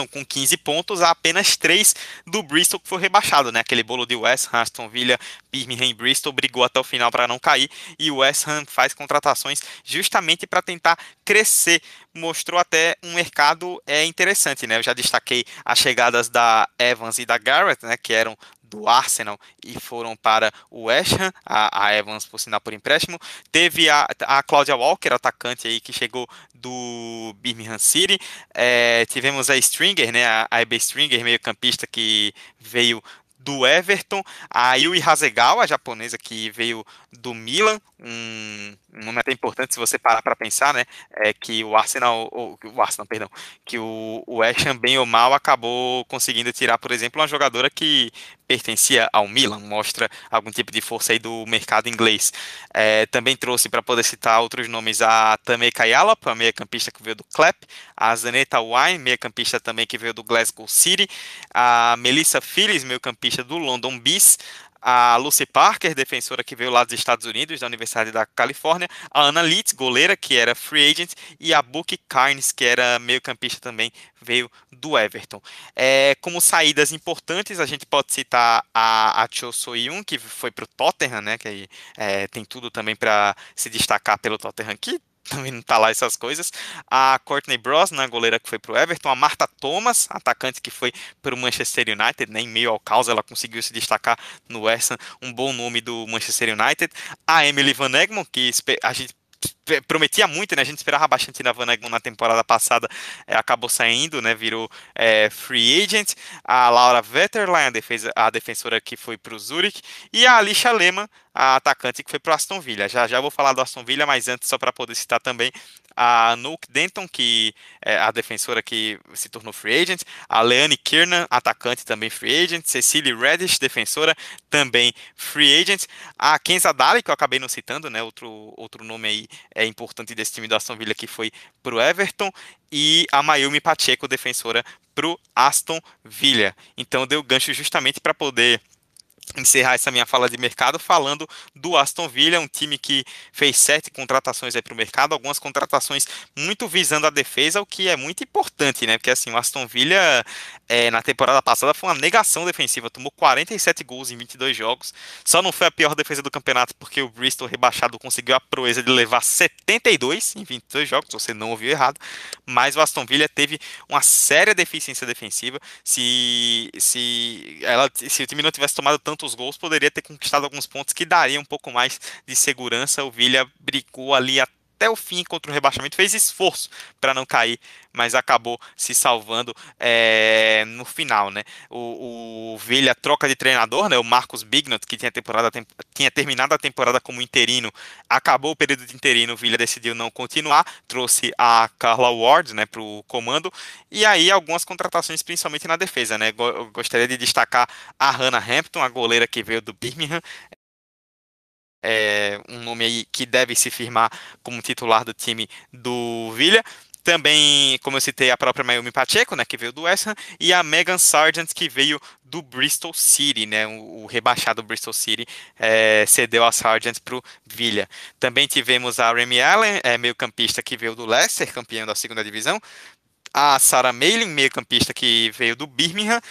com 15 pontos a apenas 3 do Bristol que foi rebaixado, né? Aquele bolo de West Ham, Aston Villa, Birmingham e Bristol brigou até o final para não cair e o West Ham faz contratações justamente para tentar crescer. Mostrou até um mercado é interessante, né? Eu já destaquei as chegadas da Evans e da Garrett, né? Que eram do Arsenal e foram para o West Ham, a, a Evans por sinal por empréstimo. Teve a, a Claudia Walker, atacante aí que chegou do Birmingham City. É, tivemos a Stringer, né, a, a Stringer, meio campista que veio do Everton, a Yui Hasegawa, a japonesa que veio do Milan, um, um até importante se você parar para pensar, né, é que o Arsenal, ou, o Arsenal, perdão, que o, o West bem ou mal, acabou conseguindo tirar, por exemplo, uma jogadora que pertencia ao Milan, mostra algum tipo de força aí do mercado inglês. É, também trouxe, para poder citar outros nomes, a Tamei Kayalop, a meia-campista que veio do Klep, a Zaneta Wine, meia-campista também que veio do Glasgow City, a Melissa Phillips, meio-campista do London Bees, a Lucy Parker, defensora que veio lá dos Estados Unidos, da Universidade da Califórnia, a Ana Litz, goleira, que era free agent, e a Book Carnes, que era meio-campista também, veio do Everton. É, como saídas importantes, a gente pode citar a, a Cho Soyun, que foi para o Tottenham, né, que é, tem tudo também para se destacar pelo Tottenham, que também não tá lá essas coisas. A Courtney Brosnan, goleira que foi pro Everton. A Marta Thomas, atacante que foi pro Manchester United, né, em meio ao caos, ela conseguiu se destacar no West Ham, um bom nome do Manchester United. A Emily Van Egmond, que a gente prometia muito, né? A gente esperava bastante na Van na temporada passada, é, acabou saindo, né? Virou é, free agent. A Laura Vetterlein, a, defesa, a defensora que foi para o Zurich, e a Alicia Lehmann, a atacante que foi para o Aston Villa. Já já vou falar do Aston Villa, mas antes só para poder citar também a Nuke Denton, que é a defensora que se tornou free agent, a Leanne Kiernan, atacante também free agent, Cecily Reddish, defensora também free agent, a Kenza Dali, que eu acabei não citando, né, outro, outro nome aí é importante desse time do Aston Villa que foi pro Everton, e a Mayumi Pacheco, defensora pro Aston Villa. Então deu gancho justamente para poder encerrar essa minha fala de mercado falando do Aston Villa, um time que fez sete contratações aí para o mercado, algumas contratações muito visando a defesa, o que é muito importante, né? Porque assim, o Aston Villa é, na temporada passada foi uma negação defensiva, tomou 47 gols em 22 jogos, só não foi a pior defesa do campeonato porque o Bristol rebaixado conseguiu a proeza de levar 72 em 22 jogos, você não ouviu errado, mas o Aston Villa teve uma séria deficiência defensiva, se, se, ela, se o time não tivesse tomado tanto tantos gols, poderia ter conquistado alguns pontos que daria um pouco mais de segurança. O Villa brigou ali até o fim contra o rebaixamento, fez esforço para não cair, mas acabou se salvando é, no final, né? O, o Villa troca de treinador, né? O Marcos Bignot, que tinha, temporada, tinha terminado a temporada como interino, acabou o período de interino, o Villa decidiu não continuar, trouxe a Carla Ward, né, para o comando, e aí algumas contratações, principalmente na defesa, né? Eu gostaria de destacar a Hannah Hampton, a goleira que veio do Birmingham, é um nome aí que deve se firmar como titular do time do Villa. Também, como eu citei, a própria Mayumi Pacheco, né, que veio do West Ham, e a Megan Sargent, que veio do Bristol City, né, o, rebaixado Bristol City é, cedeu a Sargent para o Villa. Também tivemos a Remy Allen, é, meio campista, que veio do Leicester, campeão da segunda divisão, a Sarah Malin, meio campista, que veio do Birmingham,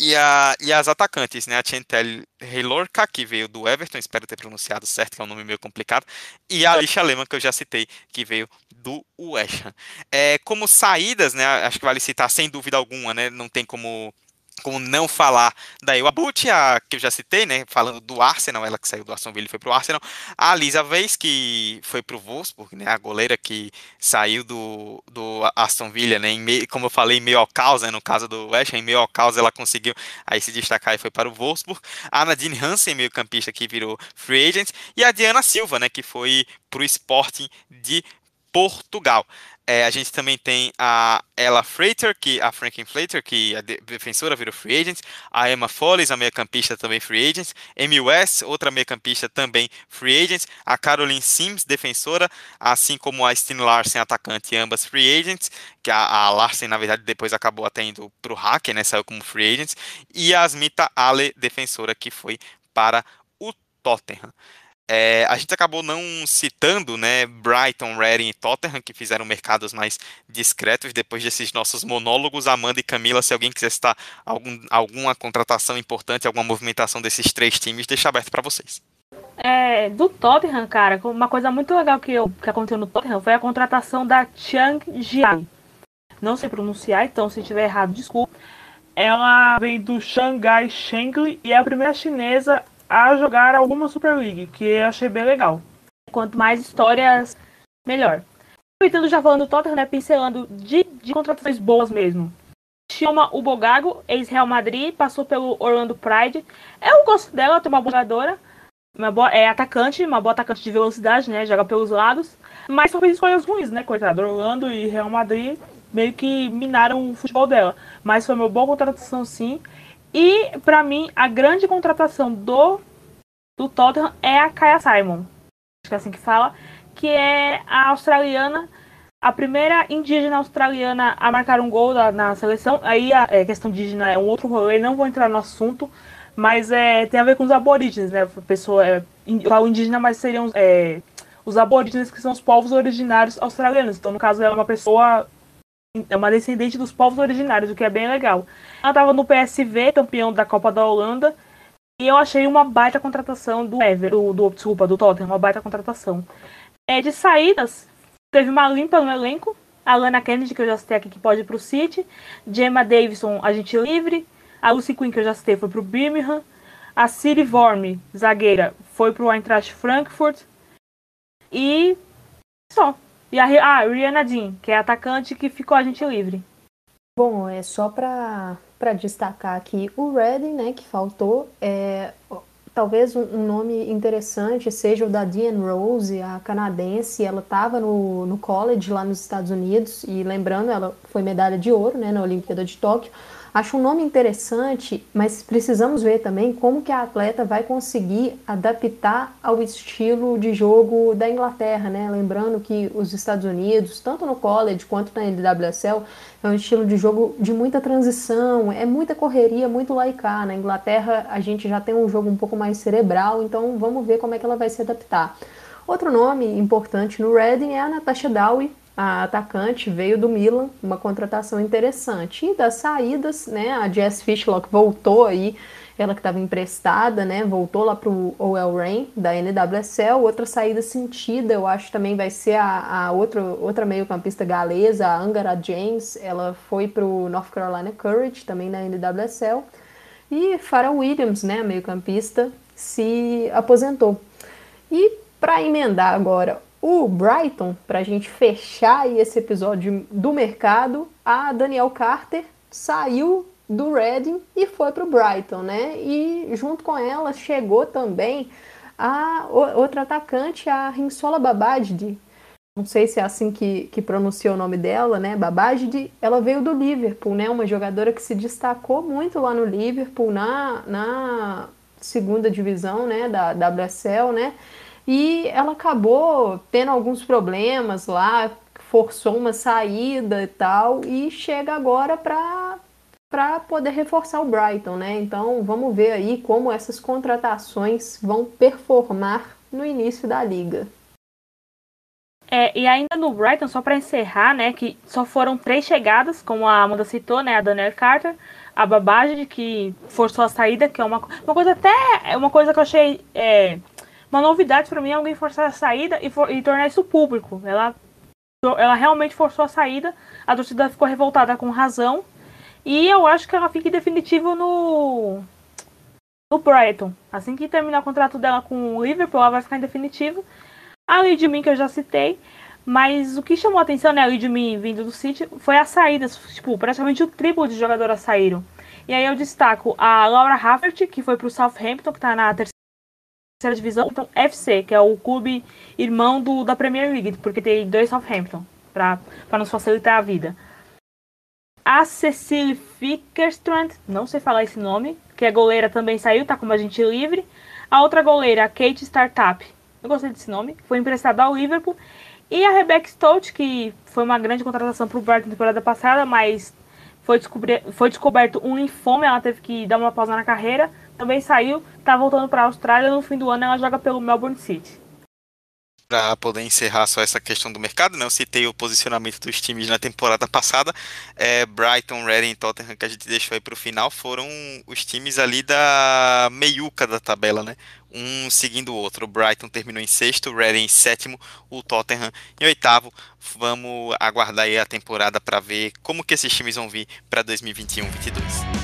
e, a, e as atacantes, né? A Chantel Heilorka, que veio do Everton, espero ter pronunciado certo, que é um nome meio complicado, e a Alicia Lehmann, que eu já citei, que veio do West Ham. É, como saídas, né? Acho que vale citar sem dúvida alguma, né? Não tem como como não falar da Iwabuchi, a que eu já citei, né, falando do Arsenal, ela que saiu do Aston Villa e foi pro Arsenal, a Lisa Weiss, que foi pro Wolfsburg, né, a goleira que saiu do, do Aston Villa, né, meio, como eu falei, meio ao caos, né, no caso do West em meio ao caos ela conseguiu aí se destacar e foi para o Wolfsburg, a Nadine Hansen, meio campista, que virou free agent, e a Diana Silva, né, que foi pro Sporting de Portugal. É, a gente também tem a Ella Freighter, que a Franklin Freighter, que a defensora virou free agent, a Emma Folles, a meia-campista também free agent, Amy West, outra meia-campista também free agent, a Caroline Sims, defensora, assim como a Stine Larsen, atacante, ambas free agents, que a, a Larsen, na verdade, depois acabou até indo para o Hacker, né, saiu como free agent, e a Asmita Ale, defensora, que foi para o Tottenham. É, a gente acabou não citando, né, Brighton, Reading e Tottenham, que fizeram mercados mais discretos depois desses nossos monólogos. Amanda e Camila, se alguém quiser citar algum, alguma contratação importante, alguma movimentação desses três times, deixa aberto para vocês. É, do Tottenham, cara, uma coisa muito legal que, eu, que aconteceu no Tottenham foi a contratação da Chang Jian. Não sei pronunciar, então se tiver errado, desculpa. Ela vem do Shanghai Shengli e é a primeira chinesa a jogar alguma Super League, que achei bem legal. Quanto mais histórias, melhor. Aproveitando já falando do Tottenham, né, pincelando de, de contratações boas mesmo. Chama o Bogago, ex-Real Madrid, passou pelo Orlando Pride. Eu gosto dela, tem uma boa jogadora. Uma boa, é atacante, uma boa atacante de velocidade, né? Joga pelos lados. Mas só fez escolhas ruins, né? Coitado. Orlando e Real Madrid meio que minaram o futebol dela. Mas foi uma boa contratação, sim. E, para mim, a grande contratação do, do Tottenham é a Kaya Simon. Acho que é assim que fala. Que é a australiana, a primeira indígena australiana a marcar um gol na, na seleção. Aí a é, questão indígena é um outro rolê, não vou entrar no assunto. Mas é, tem a ver com os aborígenes, né? Pessoa, é, falo indígena, mas seriam é, os aborígenes que são os povos originários australianos. Então, no caso, ela é uma pessoa é uma descendente dos povos originários, o que é bem legal. Ela estava no PSV, campeão da Copa da Holanda, e eu achei uma baita contratação do Ever, do, do desculpa, do Tottenham, uma baita contratação. É, de saídas, teve uma limpa no elenco, a Lana Kennedy, que eu já citei aqui, que pode ir para o City, Gemma Davidson, agente livre, a Lucy Quinn, que eu já citei, foi para o Birmingham, a Ciri Vorm, zagueira, foi para o Eintracht Frankfurt, e só. E a ah, Rihanna Jean, que é atacante que ficou a gente livre. Bom, é só para destacar aqui o Redding, né, que faltou. É, talvez um, nome interessante seja o da Diane Rose, a canadense. Ela estava no, no college lá nos Estados Unidos e lembrando, ela foi medalha de ouro né, na Olimpíada de Tóquio. Acho um nome interessante, mas precisamos ver também como que a atleta vai conseguir adaptar ao estilo de jogo da Inglaterra, né? Lembrando que os Estados Unidos, tanto no college quanto na NWSL, é um estilo de jogo de muita transição, é muita correria, muito laicar. Na Inglaterra a gente já tem um jogo um pouco mais cerebral, então vamos ver como é que ela vai se adaptar. Outro nome importante no Reading é a Natasha Dowie, a atacante veio do Milan, uma contratação interessante. E das saídas, né, a Jess Fishlock voltou aí, ela que estava emprestada, né, voltou lá para o OL Reign da NWSL. Outra saída sentida, eu acho também vai ser a, a outra, outra meio-campista galesa, a Angara James. Ela foi para o North Carolina Courage, também na NWSL. E Farah Williams, né, meio-campista, se aposentou. E para emendar agora o Brighton, para a gente fechar esse episódio do mercado, a Daniel Carter saiu do Reading e foi para o Brighton, né? E junto com ela chegou também a outra atacante, a Rinsola Babadi. Não sei se é assim que, que pronuncia o nome dela, né? Babadi. Ela veio do Liverpool, né? Uma jogadora que se destacou muito lá no Liverpool, na, na segunda divisão, né? Da WSL, né? E ela acabou tendo alguns problemas lá, forçou uma saída e tal, e chega agora para para poder reforçar o Brighton, né? Então vamos ver aí como essas contratações vão performar no início da liga. É, e ainda no Brighton, só para encerrar, né, que só foram três chegadas, como a Amanda citou, né, a Daniel Carter, a Babage, que forçou a saída, que é uma, uma coisa até, é uma coisa que eu achei é, uma novidade para mim é alguém forçar a saída e, for, e, tornar isso público. Ela, ela realmente forçou a saída, a torcida ficou revoltada com razão. E eu acho que ela fica definitivo no, no Brighton. Assim que terminar o contrato dela com o Liverpool, ela vai ficar em definitivo. A Lidmin, que eu já citei. Mas o que chamou a atenção, né, a Lidmin vindo do City, foi as saídas. Tipo, praticamente o triplo de jogadoras saíram. E aí eu destaco a Laura Havertz, que foi para o Southampton, que está na terceira terceira divisão, então FC, que é o clube irmão do, da Premier League, porque tem dois Southampton, para nos facilitar a vida. A Cecily Fickerstrand, não sei falar esse nome, que é goleira também saiu, tá como agente livre. A outra goleira, a Kate Startup, eu gostei desse nome, foi emprestada ao Liverpool. E a Rebecca Stout, que foi uma grande contratação para o Brighton na temporada passada, mas foi, foi descoberto um linfoma, ela teve que dar uma pausa na carreira também saiu, tá voltando para a Austrália. No fim do ano ela joga pelo Melbourne City. Para poder encerrar só essa questão do mercado, né? eu citei o posicionamento dos times na temporada passada. É, Brighton, Reading e Tottenham, que a gente deixou aí para o final, foram os times ali da meiuca da tabela, né? um seguindo o outro. O Brighton terminou em sexto, o Reading em sétimo, o Tottenham em oitavo. Vamos aguardar aí a temporada para ver como que esses times vão vir para 2021-22.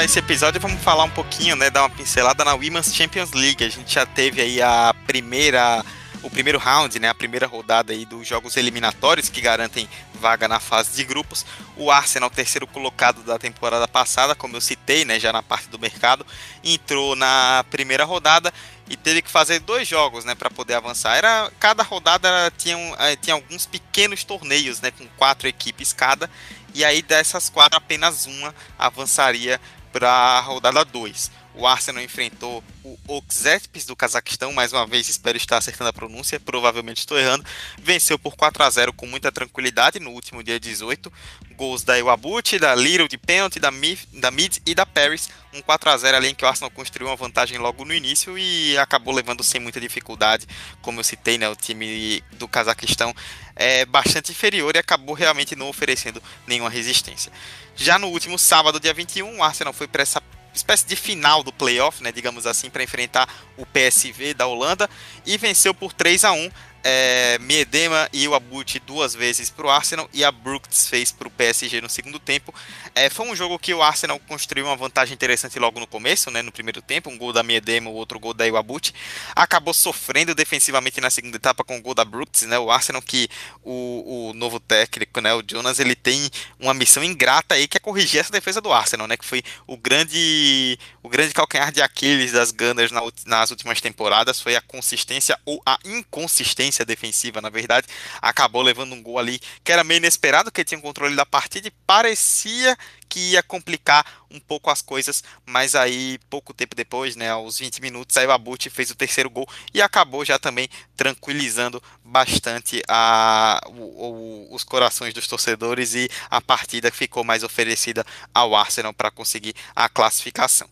Esse episódio vamos falar um pouquinho, né, dar uma pincelada na Women's Champions League. A gente já teve aí a primeira o primeiro round, né, a primeira rodada aí dos jogos eliminatórios que garantem vaga na fase de grupos. O Arsenal, terceiro colocado da temporada passada, como eu citei, né, já na parte do mercado, entrou na primeira rodada e teve que fazer dois jogos, né, para poder avançar. Era cada rodada tinha, eh, tinha alguns pequenos torneios, né, com quatro equipes cada. E aí dessas quatro apenas uma avançaria para a rodada 2. O Arsenal enfrentou o Oxerpes do Cazaquistão, mais uma vez espero estar acertando a pronúncia, provavelmente estou errando. Venceu por 4 a 0 com muita tranquilidade no último dia 18. Gols da Iwabuchi, da Little de pênalti, da, da Mid e da Paris. Um 4 a 0 ali em que o Arsenal construiu uma vantagem logo no início e acabou levando sem muita dificuldade. Como eu citei, né, o time do Cazaquistão é bastante inferior e acabou realmente não oferecendo nenhuma resistência. Já no último sábado, dia 21, o Arsenal foi para essa espécie de final do playoff, né, digamos assim, para enfrentar o PSV da Holanda e venceu por 3 a 1 é, Miedema e o Abut duas vezes para o Arsenal e a Brooks fez para o PSG no segundo tempo. É, foi um jogo que o Arsenal construiu uma vantagem interessante logo no começo, né, no primeiro tempo, um gol da Miedema, o outro gol da Iwabut. Acabou sofrendo defensivamente na segunda etapa com o gol da Brooks, né, o Arsenal que o, o novo técnico, né, o Jonas, ele tem uma missão ingrata aí que é corrigir essa defesa do Arsenal, né, que foi o grande o grande calcanhar de Aquiles das Gunners na, nas últimas temporadas, foi a consistência ou a inconsistência defensiva, na verdade, acabou levando um gol ali que era meio inesperado, que tinha o controle da partida e parecia que ia complicar um pouco as coisas, mas aí pouco tempo depois, né, aos 20 minutos, aí o Abut fez o terceiro gol e acabou já também tranquilizando bastante a, o, o, os corações dos torcedores e a partida ficou mais oferecida ao Arsenal para conseguir a classificação.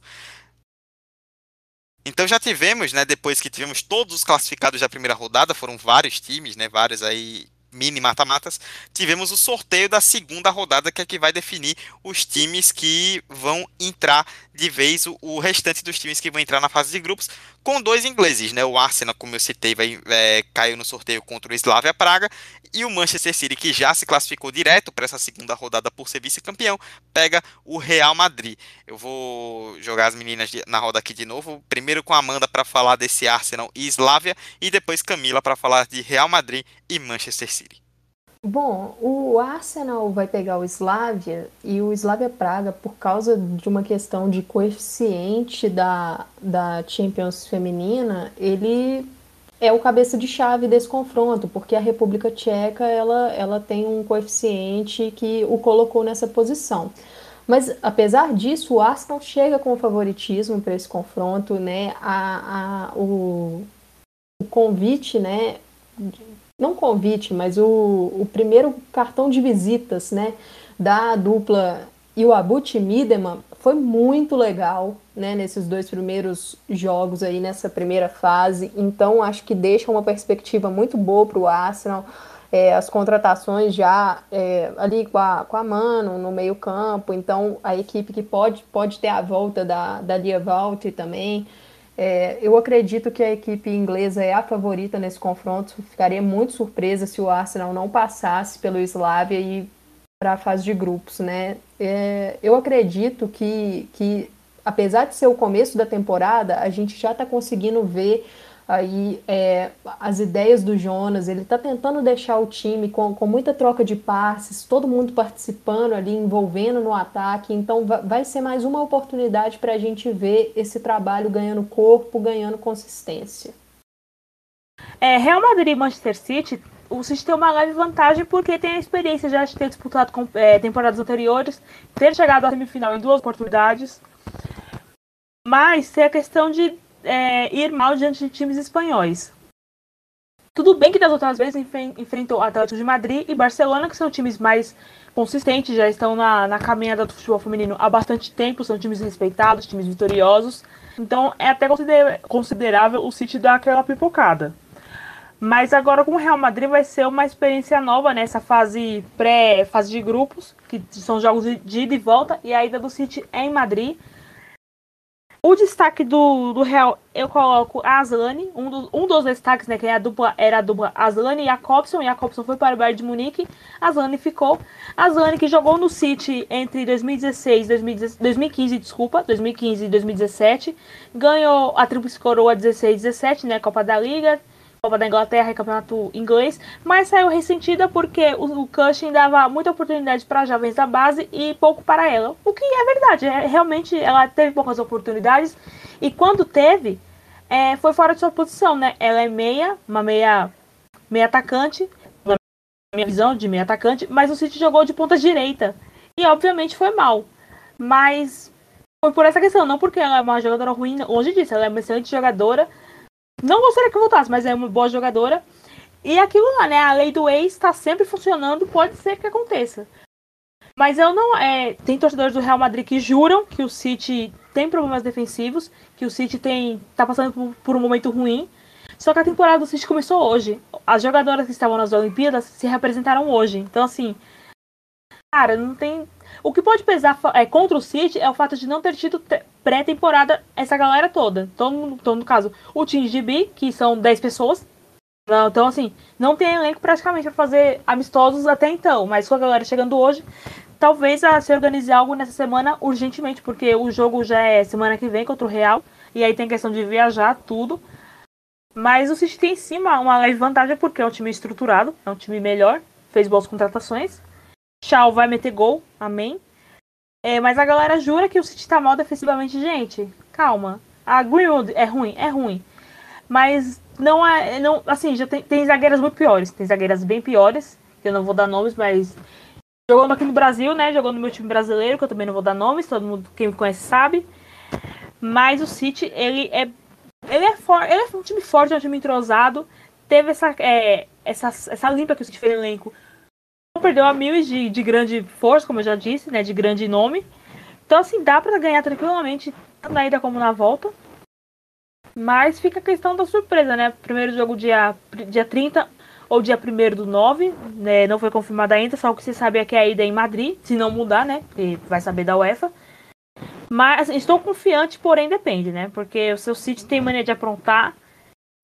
Então já tivemos, né, depois que tivemos todos os classificados da primeira rodada, foram vários times, né, vários aí mini mata-matas, tivemos o sorteio da segunda rodada, que é que vai definir os times que vão entrar de vez, o, o restante dos times que vão entrar na fase de grupos, com dois ingleses, né? O Arsenal, como eu citei, vai, é, caiu no sorteio contra o Slavia Praga, e o Manchester City, que já se classificou direto para essa segunda rodada por ser vice-campeão, pega o Real Madrid. Eu vou jogar as meninas na roda aqui de novo, primeiro com a Amanda para falar desse Arsenal e Slavia, e depois Camila para falar de Real Madrid e Manchester City. Bom, o Arsenal vai pegar o Slavia e o Slavia Praga, por causa de uma questão de coeficiente da, da Champions feminina, ele é o cabeça de chave desse confronto, porque a República Tcheca ela, ela tem um coeficiente que o colocou nessa posição. Mas apesar disso, o Arsenal chega com favoritismo para esse confronto, né? A, a, o, o convite, né? Não convite, mas o, o primeiro cartão de visitas, né, da dupla e Mideman foi muito legal, né, nesses dois primeiros jogos aí, nessa primeira fase. Então, acho que deixa uma perspectiva muito boa para o Arsenal. É, as contratações já é, ali com a, com a Mano no meio campo, então a equipe que pode, pode ter a volta da, da Lia Valtteri também, é, eu acredito que a equipe inglesa é a favorita nesse confronto. Ficaria muito surpresa se o Arsenal não passasse pelo Slavia e para a fase de grupos, né? É, eu acredito que, que, apesar de ser o começo da temporada, a gente já está conseguindo ver aí é, as ideias do Jonas, ele está tentando deixar o time com, com muita troca de passes, todo mundo participando ali, envolvendo no ataque, então vai ser mais uma oportunidade para a gente ver esse trabalho ganhando corpo, ganhando consistência. É, Real Madrid e Manchester City, o City tem uma leve vantagem porque tem a experiência já de ter disputado é, temporadas anteriores, ter chegado à semifinal em duas oportunidades, mas tem a questão de é, ir mal diante de times espanhóis. Tudo bem que das outras vezes enfrentou Atlético de Madrid e Barcelona, que são times mais consistentes, já estão na, na caminhada do futebol feminino há bastante tempo, são times respeitados, times vitoriosos. Então é até consider, considerável o City dar aquela pipocada. Mas agora com o Real Madrid vai ser uma experiência nova nessa fase pré-fase de grupos, que são jogos de ida e volta, e a ida do City é em Madrid. O destaque do, do Real, eu coloco a Aslane, um, do, um dos destaques, né, que é a dupla, era a dupla Aslane e a Copson, e a Copson foi para o Bayern de Munique, Aslane ficou. Aslane que jogou no City entre 2016 e 2015, desculpa, 2015 e 2017, ganhou a Tríplice Coroa 16 17, né, Copa da Liga, Copa da Inglaterra e Campeonato Inglês, mas saiu ressentida porque o, o Cushing dava muita oportunidade para jovens da base e pouco para ela. O que é verdade, é, realmente ela teve poucas oportunidades e quando teve, é, foi fora de sua posição, né? Ela é meia, uma meia, meia atacante, na minha visão de meia atacante, mas o City jogou de ponta direita e obviamente foi mal. Mas foi por essa questão, não porque ela é uma jogadora ruim, longe disso, ela é uma excelente jogadora não gostaria que voltasse, mas é uma boa jogadora. E aquilo lá, né? A lei do ex está sempre funcionando, pode ser que aconteça. Mas eu não. É, tem torcedores do Real Madrid que juram que o City tem problemas defensivos, que o City tem tá passando por, por, um momento ruim. Só que a temporada do City começou hoje. As jogadoras que estavam nas Olimpíadas se representaram hoje. Então, assim. Cara, não tem. O que pode pesar é, contra o City é o fato de não ter tido pré-temporada essa galera toda. Então, então, no caso, o time de B, que são 10 pessoas, então, assim, não tem elenco praticamente para fazer amistosos até então, mas com a galera chegando hoje, talvez a se organize algo nessa semana urgentemente, porque o jogo já é semana que vem contra o Real, e aí tem questão de viajar, tudo. Mas o City tem sim uma, uma leve vantagem, porque é um time estruturado, é um time melhor, fez boas contratações. Shaw vai meter gol, amém. É, mas a galera jura que o City tá mal defensivamente, gente. Calma. A Greenwood é ruim, é ruim. Mas não é. Não, assim, já tem, tem zagueiras muito piores. Tem zagueiras bem piores. Que eu não vou dar nomes, mas. Jogando aqui no Brasil, né? Jogando no meu time brasileiro, que eu também não vou dar nomes, todo mundo quem me conhece sabe. Mas o City, ele é. Ele é, for, ele é um time forte, é um time entrosado. Teve essa, é, essa, essa limpa que o City fez no elenco. Perdeu a mil de, de grande força, como eu já disse, né? De grande nome. Então, assim, dá para ganhar tranquilamente, tanto na ida como na volta. Mas fica a questão da surpresa, né? Primeiro jogo dia, dia 30 ou dia 1 do 9, né? Não foi confirmado ainda, só o que se sabe é que a ida é em Madrid, se não mudar, né? Porque vai saber da UEFA. Mas assim, estou confiante, porém depende, né? Porque o seu City tem mania de aprontar.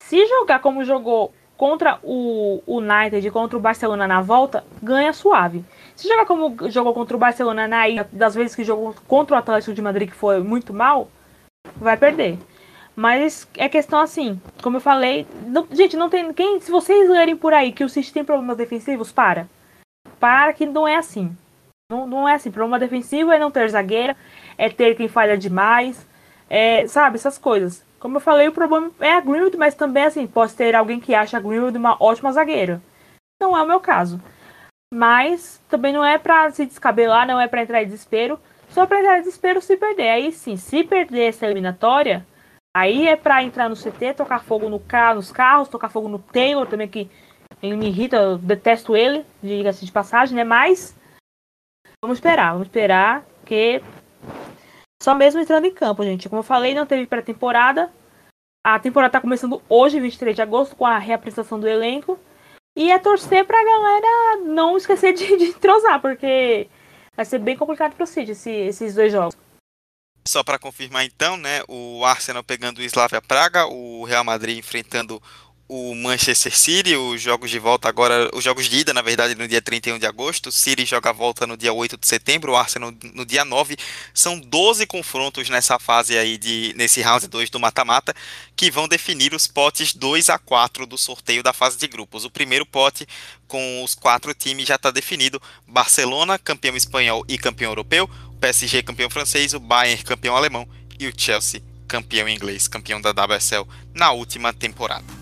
Se jogar como jogou contra o United e contra o Barcelona na volta, ganha suave. Se jogar como jogou contra o Barcelona na ida, das vezes que jogou contra o Atlético de Madrid, que foi muito mal, vai perder. Mas é questão assim, como eu falei, não, gente, não tem quem, se vocês lerem por aí que o City tem problemas defensivos, para. Para que não é assim. Não, não é assim. Problema defensivo é não ter zagueira, é ter quem falha demais, é, sabe, essas coisas. Como eu falei, o problema é a Greenwood, mas também, assim, pode ter alguém que acha a Greenwood uma ótima zagueira. Não é o meu caso. Mas também não é pra se descabelar, não é pra entrar em desespero. Só pra entrar em desespero se perder. Aí sim, se perder essa eliminatória, aí é pra entrar no CT, tocar fogo no carro, nos carros, tocar fogo no Taylor também, que ele me irrita, eu detesto ele, diga-se de passagem, né? Mas Vamos esperar, vamos esperar, porque só mesmo entrando em campo, gente. Como eu falei, não teve pré-temporada. A temporada está começando hoje, 23 de agosto, com a reapresentação do elenco. E é torcer pra galera não esquecer de, de entrosar, porque vai ser bem complicado pro City esse, esses dois jogos. Só para confirmar então, né, o Arsenal pegando o Slavia Praga, o Real Madrid enfrentando o Manchester City, os jogos de volta agora, os jogos de ida, na verdade, no dia 31 de agosto, o City joga a volta no dia 8 de setembro, o Arsenal no dia 9. São 12 confrontos nessa fase aí de nesse round 2 do mata-mata, que vão definir os potes 2 a 4 do sorteio da fase de grupos. O primeiro pote com os quatro times já está definido: Barcelona, campeão espanhol e campeão europeu, o PSG campeão francês, o Bayern campeão alemão e o Chelsea campeão inglês, campeão da WSL na última temporada.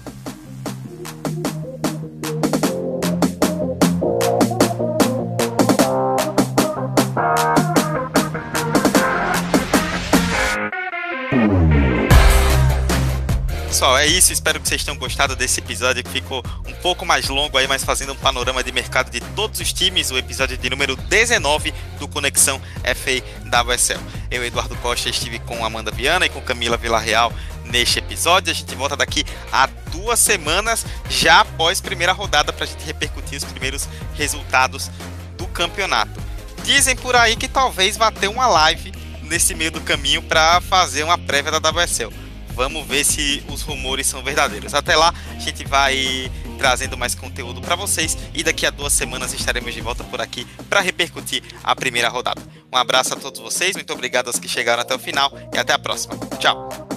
Pessoal, é isso. Espero que vocês tenham gostado desse episódio que ficou um pouco mais longo aí, mas fazendo um panorama de mercado de todos os times. O episódio de número 19 do Conexão FA WSL. Eu, Eduardo Costa, estive com Amanda Viana e com Camila Villarreal neste episódio. A gente volta daqui a duas semanas, já após primeira rodada, para a gente repercutir os primeiros resultados do campeonato. Dizem por aí que talvez vá ter uma live nesse meio do caminho para fazer uma prévia da WSL. Vamos ver se os rumores são verdadeiros. Até lá, a gente vai trazendo mais conteúdo para vocês e daqui a duas semanas estaremos de volta por aqui para repercutir a primeira rodada. Um abraço a todos vocês, muito obrigado aos que chegaram até o final e até a próxima. Tchau!